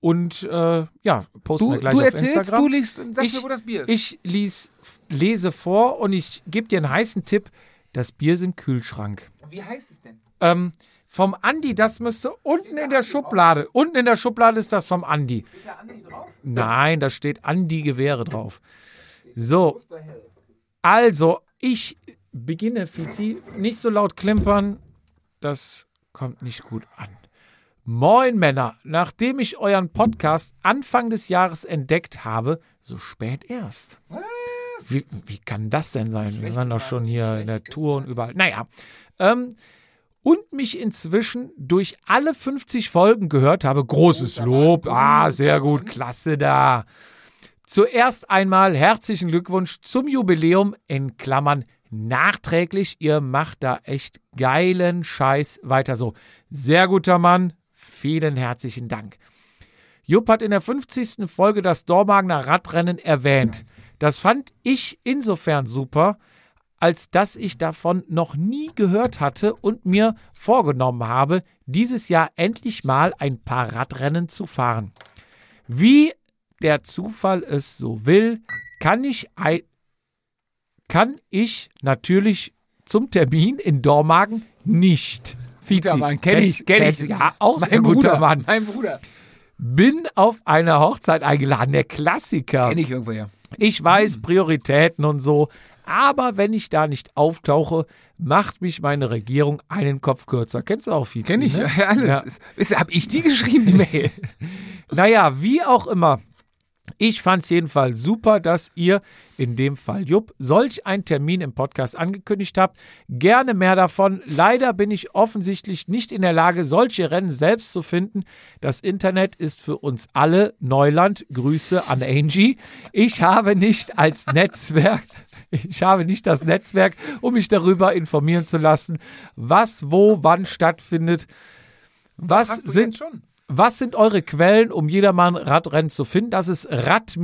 Und äh, ja, posten Du, wir gleich du auf erzählst, Instagram. du liest, sag Ich- mir, wo das Bier ist. Ich lies, lese vor und ich gebe dir einen heißen Tipp. Das Bier ist im Kühlschrank. Wie heißt es denn? Ähm, vom Andi, das müsste unten in der Schublade. Unten in der Schublade ist das vom Andi. Steht da Andi drauf? Nein, da steht Andi Gewehre drauf. So, also ich beginne, Fizi, nicht so laut klimpern. Das kommt nicht gut an. Moin Männer, nachdem ich euren Podcast Anfang des Jahres entdeckt habe, so spät erst. Wie, wie kann das denn sein? Wir waren doch schon hier in der Tour und überall. Naja. Ähm, und mich inzwischen durch alle 50 Folgen gehört habe. Großes Lob. Ah, sehr gut. Klasse da. Zuerst einmal herzlichen Glückwunsch zum Jubiläum in Klammern nachträglich. Ihr macht da echt geilen Scheiß weiter so. Sehr guter Mann. Vielen herzlichen Dank. Jupp hat in der 50. Folge das Dormagener Radrennen erwähnt. Das fand ich insofern super, als dass ich davon noch nie gehört hatte und mir vorgenommen habe, dieses Jahr endlich mal ein paar Radrennen zu fahren. Wie der Zufall es so will, kann ich, kann ich natürlich zum Termin in Dormagen nicht. Guter Mann, kenn ich, kenn ich. Ja, auch Mein sehr guter Bruder, Mann. Mein Bruder. Bin auf eine Hochzeit eingeladen, der Klassiker. Kenn ich irgendwoher. Ich weiß Prioritäten und so, aber wenn ich da nicht auftauche, macht mich meine Regierung einen Kopf kürzer. Kennst du auch viel? Kenn ich, Ne? alles. Ja. Ist, ist, hab ich die geschrieben, die Mail? Naja, wie auch immer. Ich fand es jedenfalls super, dass ihr, in dem Fall Jupp, solch einen Termin im Podcast angekündigt habt. Gerne mehr davon. Leider bin ich offensichtlich nicht in der Lage, solche Rennen selbst zu finden. Das Internet ist für uns alle Neuland. Grüße an Angie. Ich habe nicht als Netzwerk, ich habe nicht das Netzwerk, um mich darüber informieren zu lassen, was, wo, wann stattfindet. Was sind schon? Was sind eure Quellen, um jedermann Radrennen zu finden? Das ist rad-net.de.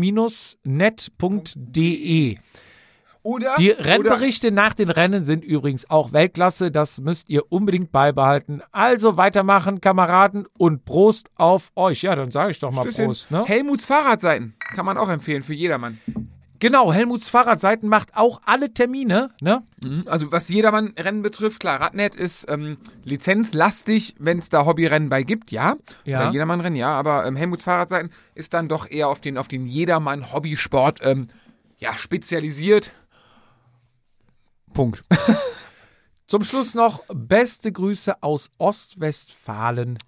Oder? Die oder, Rennberichte nach den Rennen sind übrigens auch Weltklasse. Das müsst ihr unbedingt beibehalten. Also weitermachen, Kameraden, und Prost auf euch. Ja, dann sage ich doch mal Stößchen. Prost. Ne? Helmuts Fahrradseiten. Kann man auch empfehlen für jedermann. Genau, Helmuts Fahrradseiten macht auch alle Termine. Ne? Mhm. Also was jedermann Rennen betrifft, klar, Radnet ist ähm, lizenzlastig, wenn es da Hobbyrennen bei gibt, ja. Ja. Oder jedermann Rennen, ja. Aber ähm, Helmuts Fahrradseiten ist dann doch eher auf den, auf den jedermann Hobbysport ähm, ja, spezialisiert. Punkt. Zum Schluss noch beste Grüße aus Ostwestfalen,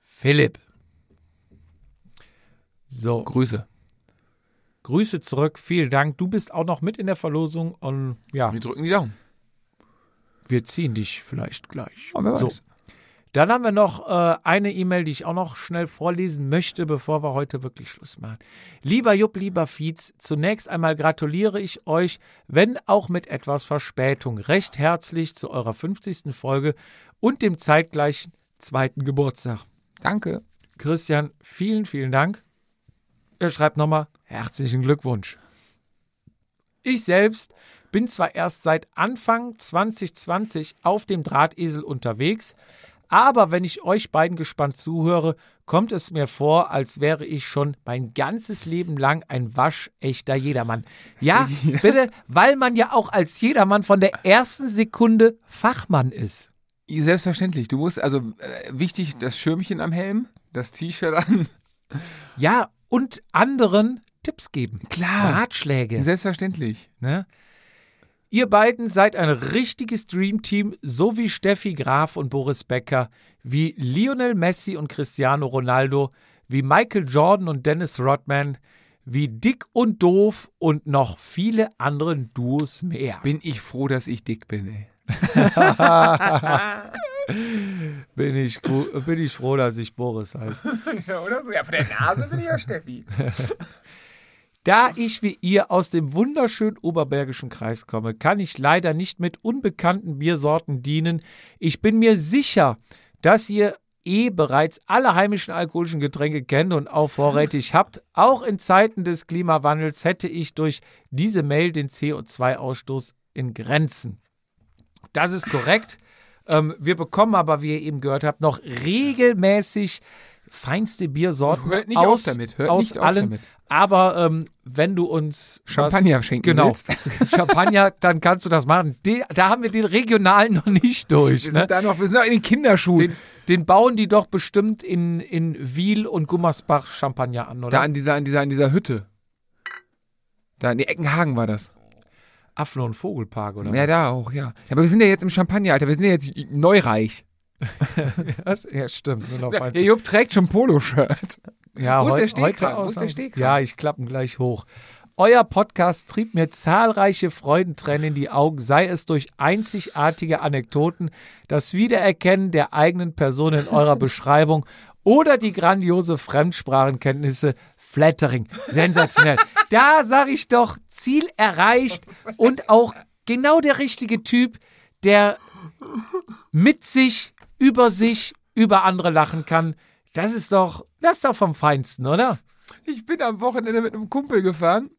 Philipp. So, Grüße. Grüße zurück, vielen Dank. Du bist auch noch mit in der Verlosung und ja, Wir drücken die Daumen. wir ziehen dich vielleicht gleich. Oh, wer so. weiß. Dann haben wir noch äh, eine E-Mail, die ich auch noch schnell vorlesen möchte, bevor wir heute wirklich Schluss machen. Lieber Jupp, lieber Fietz, zunächst einmal gratuliere ich euch, wenn auch mit etwas Verspätung, recht herzlich zu eurer 50. Folge und dem zeitgleichen zweiten Geburtstag. Danke. Christian, vielen, vielen Dank. Er schreibt nochmal herzlichen Glückwunsch. Ich selbst bin zwar erst seit Anfang 2020 auf dem Drahtesel unterwegs, aber wenn ich euch beiden gespannt zuhöre, kommt es mir vor, als wäre ich schon mein ganzes Leben lang ein waschechter Jedermann. Ja, bitte, weil man ja auch als Jedermann von der ersten Sekunde Fachmann ist. Selbstverständlich. Du musst, also äh, wichtig, das Schirmchen am Helm, das T-Shirt an. Ja, und anderen Tipps geben. Klar. Ratschläge. Selbstverständlich. Ne? Ihr beiden seid ein richtiges Dreamteam, so wie Steffi Graf und Boris Becker, wie Lionel Messi und Cristiano Ronaldo, wie Michael Jordan und Dennis Rodman, wie Dick und Doof und noch viele andere Duos mehr. Bin ich froh, dass ich dick bin, ey. Bin ich, bin ich froh, dass ich Boris heiße. Ja, oder so? Ja, von der Nase bin ich ja Steffi. Da ich wie ihr aus dem wunderschönen Oberbergischen Kreis komme, kann ich leider nicht mit unbekannten Biersorten dienen. Ich bin mir sicher, dass ihr eh bereits alle heimischen alkoholischen Getränke kennt und auch vorrätig habt. Auch in Zeiten des Klimawandels hätte ich durch diese Mail den CO2-Ausstoß in Grenzen. Das ist korrekt. Ähm, wir bekommen aber, wie ihr eben gehört habt, noch regelmäßig feinste Biersorten Hört nicht aus, auf damit, hört aus nicht allen. damit. Aber ähm, wenn du uns Champagner was, schenken genau, willst. Champagner, dann kannst du das machen. Den, da haben wir den regionalen noch nicht durch. Wir Ne? sind da noch, wir sind noch in den Kinderschuhen. Den, den bauen die doch bestimmt in, in Wiel und Gummersbach Champagner an, da oder? an dieser, an dieser, an dieser Hütte. Da in die Eckenhagen war das. Affen- und Vogelpark, oder Ja, was? da auch, ja. ja. Aber wir sind ja jetzt im Champagner, Alter. Wir sind ja jetzt neureich. Was? Ja, stimmt. Nur eins. Jupp trägt schon Polo-Shirt. Ja, Wo ist der Stehkran? heute Wo ist der Stehkran? Ja, ich klappen gleich hoch. Euer Podcast trieb mir zahlreiche Freudentränen in die Augen, sei es durch einzigartige Anekdoten, das Wiedererkennen der eigenen Person in eurer Beschreibung oder die grandiose Fremdsprachenkenntnisse. Flattering, sensationell. da sage ich doch, Ziel erreicht und auch genau der richtige Typ, der mit sich, über sich, über andere lachen kann. Das ist doch, das ist doch vom Feinsten, oder? Ich bin am Wochenende mit einem Kumpel gefahren.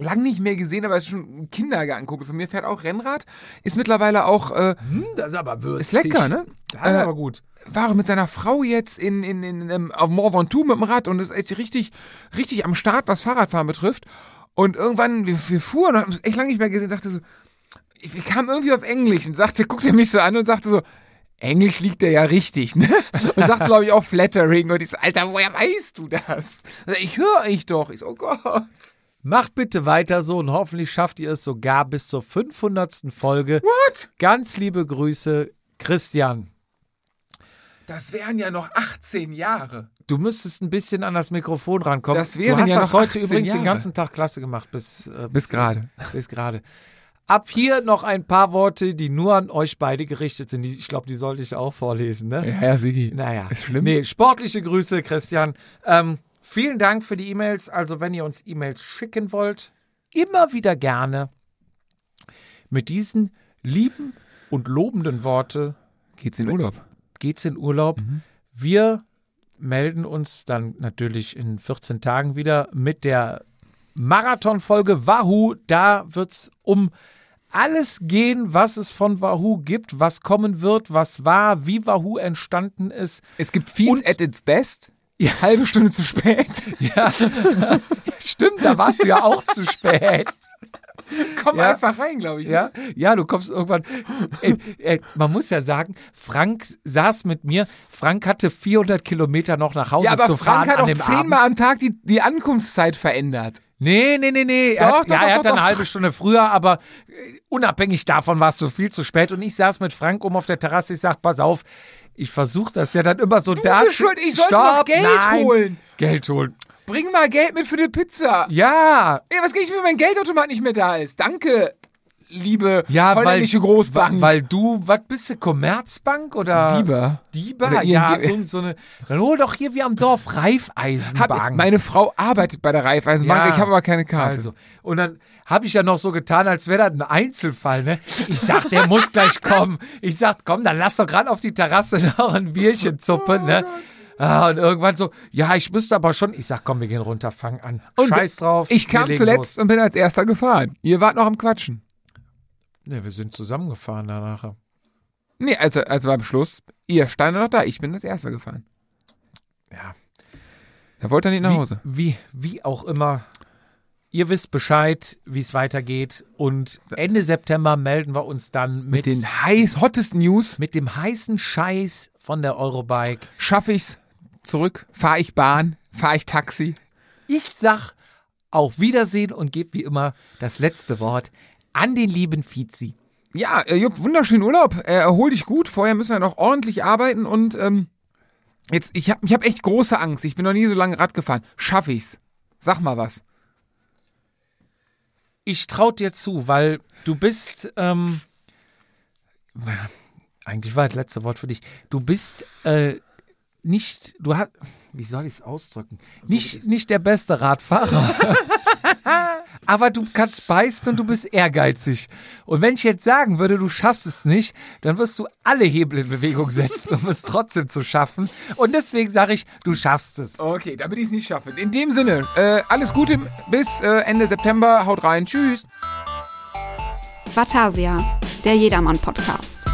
Lang nicht mehr gesehen, aber ist schon ein Kindergartenkumpel von mir, fährt auch Rennrad. Ist mittlerweile auch, äh, Hm, das ist aber würzig. ist lecker, ne? Das ist Äh, aber gut. war auch mit seiner Frau jetzt in, in, in, in auf Mont Ventoux mit dem Rad und ist echt richtig, richtig am Start, was Fahrradfahren betrifft. Und irgendwann, wir, wir fuhren und haben echt lange nicht mehr gesehen, sagte so, wir kamen irgendwie auf Englisch und sagte, guckte er mich so an und sagte so, Englisch liegt er ja richtig, ne? Und sagte, glaube ich, auch Flattering. Und ich so, Alter, woher weißt du das? Ich höre euch doch. Ich so, oh Gott. Macht bitte weiter so und hoffentlich schafft ihr es sogar bis zur 500. Folge. What? Ganz liebe Grüße, Christian. Das wären ja noch 18 Jahre. Du müsstest ein bisschen an das Mikrofon rankommen. Das wären du hast ja das noch heute 18 übrigens den Jahre. ganzen Tag klasse gemacht, bis, äh, Bis gerade. Bis gerade. Ab hier noch ein paar Worte, die nur an euch beide gerichtet sind. Ich glaube, die sollte ich auch vorlesen, ne? Ja, ja, Sigi. Naja. Ist schlimm. Nee, sportliche Grüße, Christian. Ähm, vielen Dank für die E-Mails. Also, wenn ihr uns E-Mails schicken wollt, immer wieder gerne. Mit diesen lieben und lobenden Worte Geht's in Urlaub? geht's in Urlaub. Wir melden uns dann natürlich in 14 Tagen wieder mit der Marathonfolge Wahoo. Da wird's um alles gehen, was es von Wahoo gibt, was kommen wird, was war, wie Wahoo entstanden ist. Es gibt Feeds at its best. Ja. Halbe Stunde zu spät. Ja, stimmt, da warst du ja auch zu spät. Komm Ja. einfach rein, glaube ich. ne? Ja, ja, du kommst irgendwann. Ey, ey, man muss ja sagen, Frank saß mit mir. Frank hatte 400 Kilometer noch nach Hause Ja, aber zu Frank fahren hat an auch zehnmal am Tag die, die Ankunftszeit verändert. Nee, nee, nee, nee. Er Doch, hat, doch, ja, doch, er hat eine halbe Stunde früher, aber äh, unabhängig davon warst du viel zu spät. Und ich saß mit Frank oben auf der Terrasse. Ich sag, pass auf, ich versuche das ja dann immer so da. bist schuld, ich Stopp, noch Geld nein. holen. Geld holen. Bring mal Geld mit für die Pizza. Ja, Ey, was krieg ich, wenn mein Geldautomat nicht mehr da ist? Danke, liebe ja, weil, holländische Großbank. weil du, was bist du, Commerzbank oder? Dieber. Dieber, Oder ja, irgend so eine. Dann hol doch hier wie am Dorf Hab, Reifeisenbank. meine Frau arbeitet bei der Raiffeisenbank, Ja. ich habe aber keine Karte. Also. Und dann habe ich ja noch so getan, als wäre das ein Einzelfall, ne? Ich sag, der muss gleich kommen. Ich sag, komm, dann lass doch gerade auf die Terrasse noch ein Bierchen zuppen, ne? Ah, und irgendwann so, ja, ich müsste aber schon. Ich sag, komm, wir gehen runter, fang an. Und Scheiß drauf. Ich kam zuletzt und bin als erster gefahren. Ihr wart noch am Quatschen. Los. Ne, wir sind zusammengefahren danach. Nee, also, also beim Schluss, ihr stand noch da, ich bin als erster gefahren. Ja. Da wollte er nicht nach Hause. Wie, wie, wie auch immer. Ihr wisst Bescheid, wie es weitergeht. Und Ende September melden wir uns dann mit, Mit den heiß, hottest News mit dem heißen Scheiß von der Eurobike. schaffe ich's zurück, fahre ich Bahn, fahre ich Taxi. Ich sag auf Wiedersehen und gebe wie immer das letzte Wort an den lieben Fizi. Ja, äh, Jupp, wunderschönen Urlaub. Äh, erhol dich gut. Vorher müssen wir noch ordentlich arbeiten und ähm, jetzt, ich habe ich hab echt große Angst. Ich bin noch nie so lange Rad gefahren. Schaffe ich's? Sag mal was. Ich trau dir zu, weil du bist, ähm, eigentlich war das letzte Wort für dich. Du bist äh, nicht, du hast, wie soll ich es ausdrücken? Nicht, nicht der beste Radfahrer. Aber du kannst beißen und du bist ehrgeizig. Und wenn ich jetzt sagen würde, du schaffst es nicht, dann wirst du alle Hebel in Bewegung setzen, um es trotzdem zu schaffen. Und deswegen sage ich, du schaffst es. Okay, damit ich es nicht schaffe. In dem Sinne, äh, alles Gute bis äh, Ende September. Haut rein. Tschüss. Vatasia, der Jedermann-Podcast.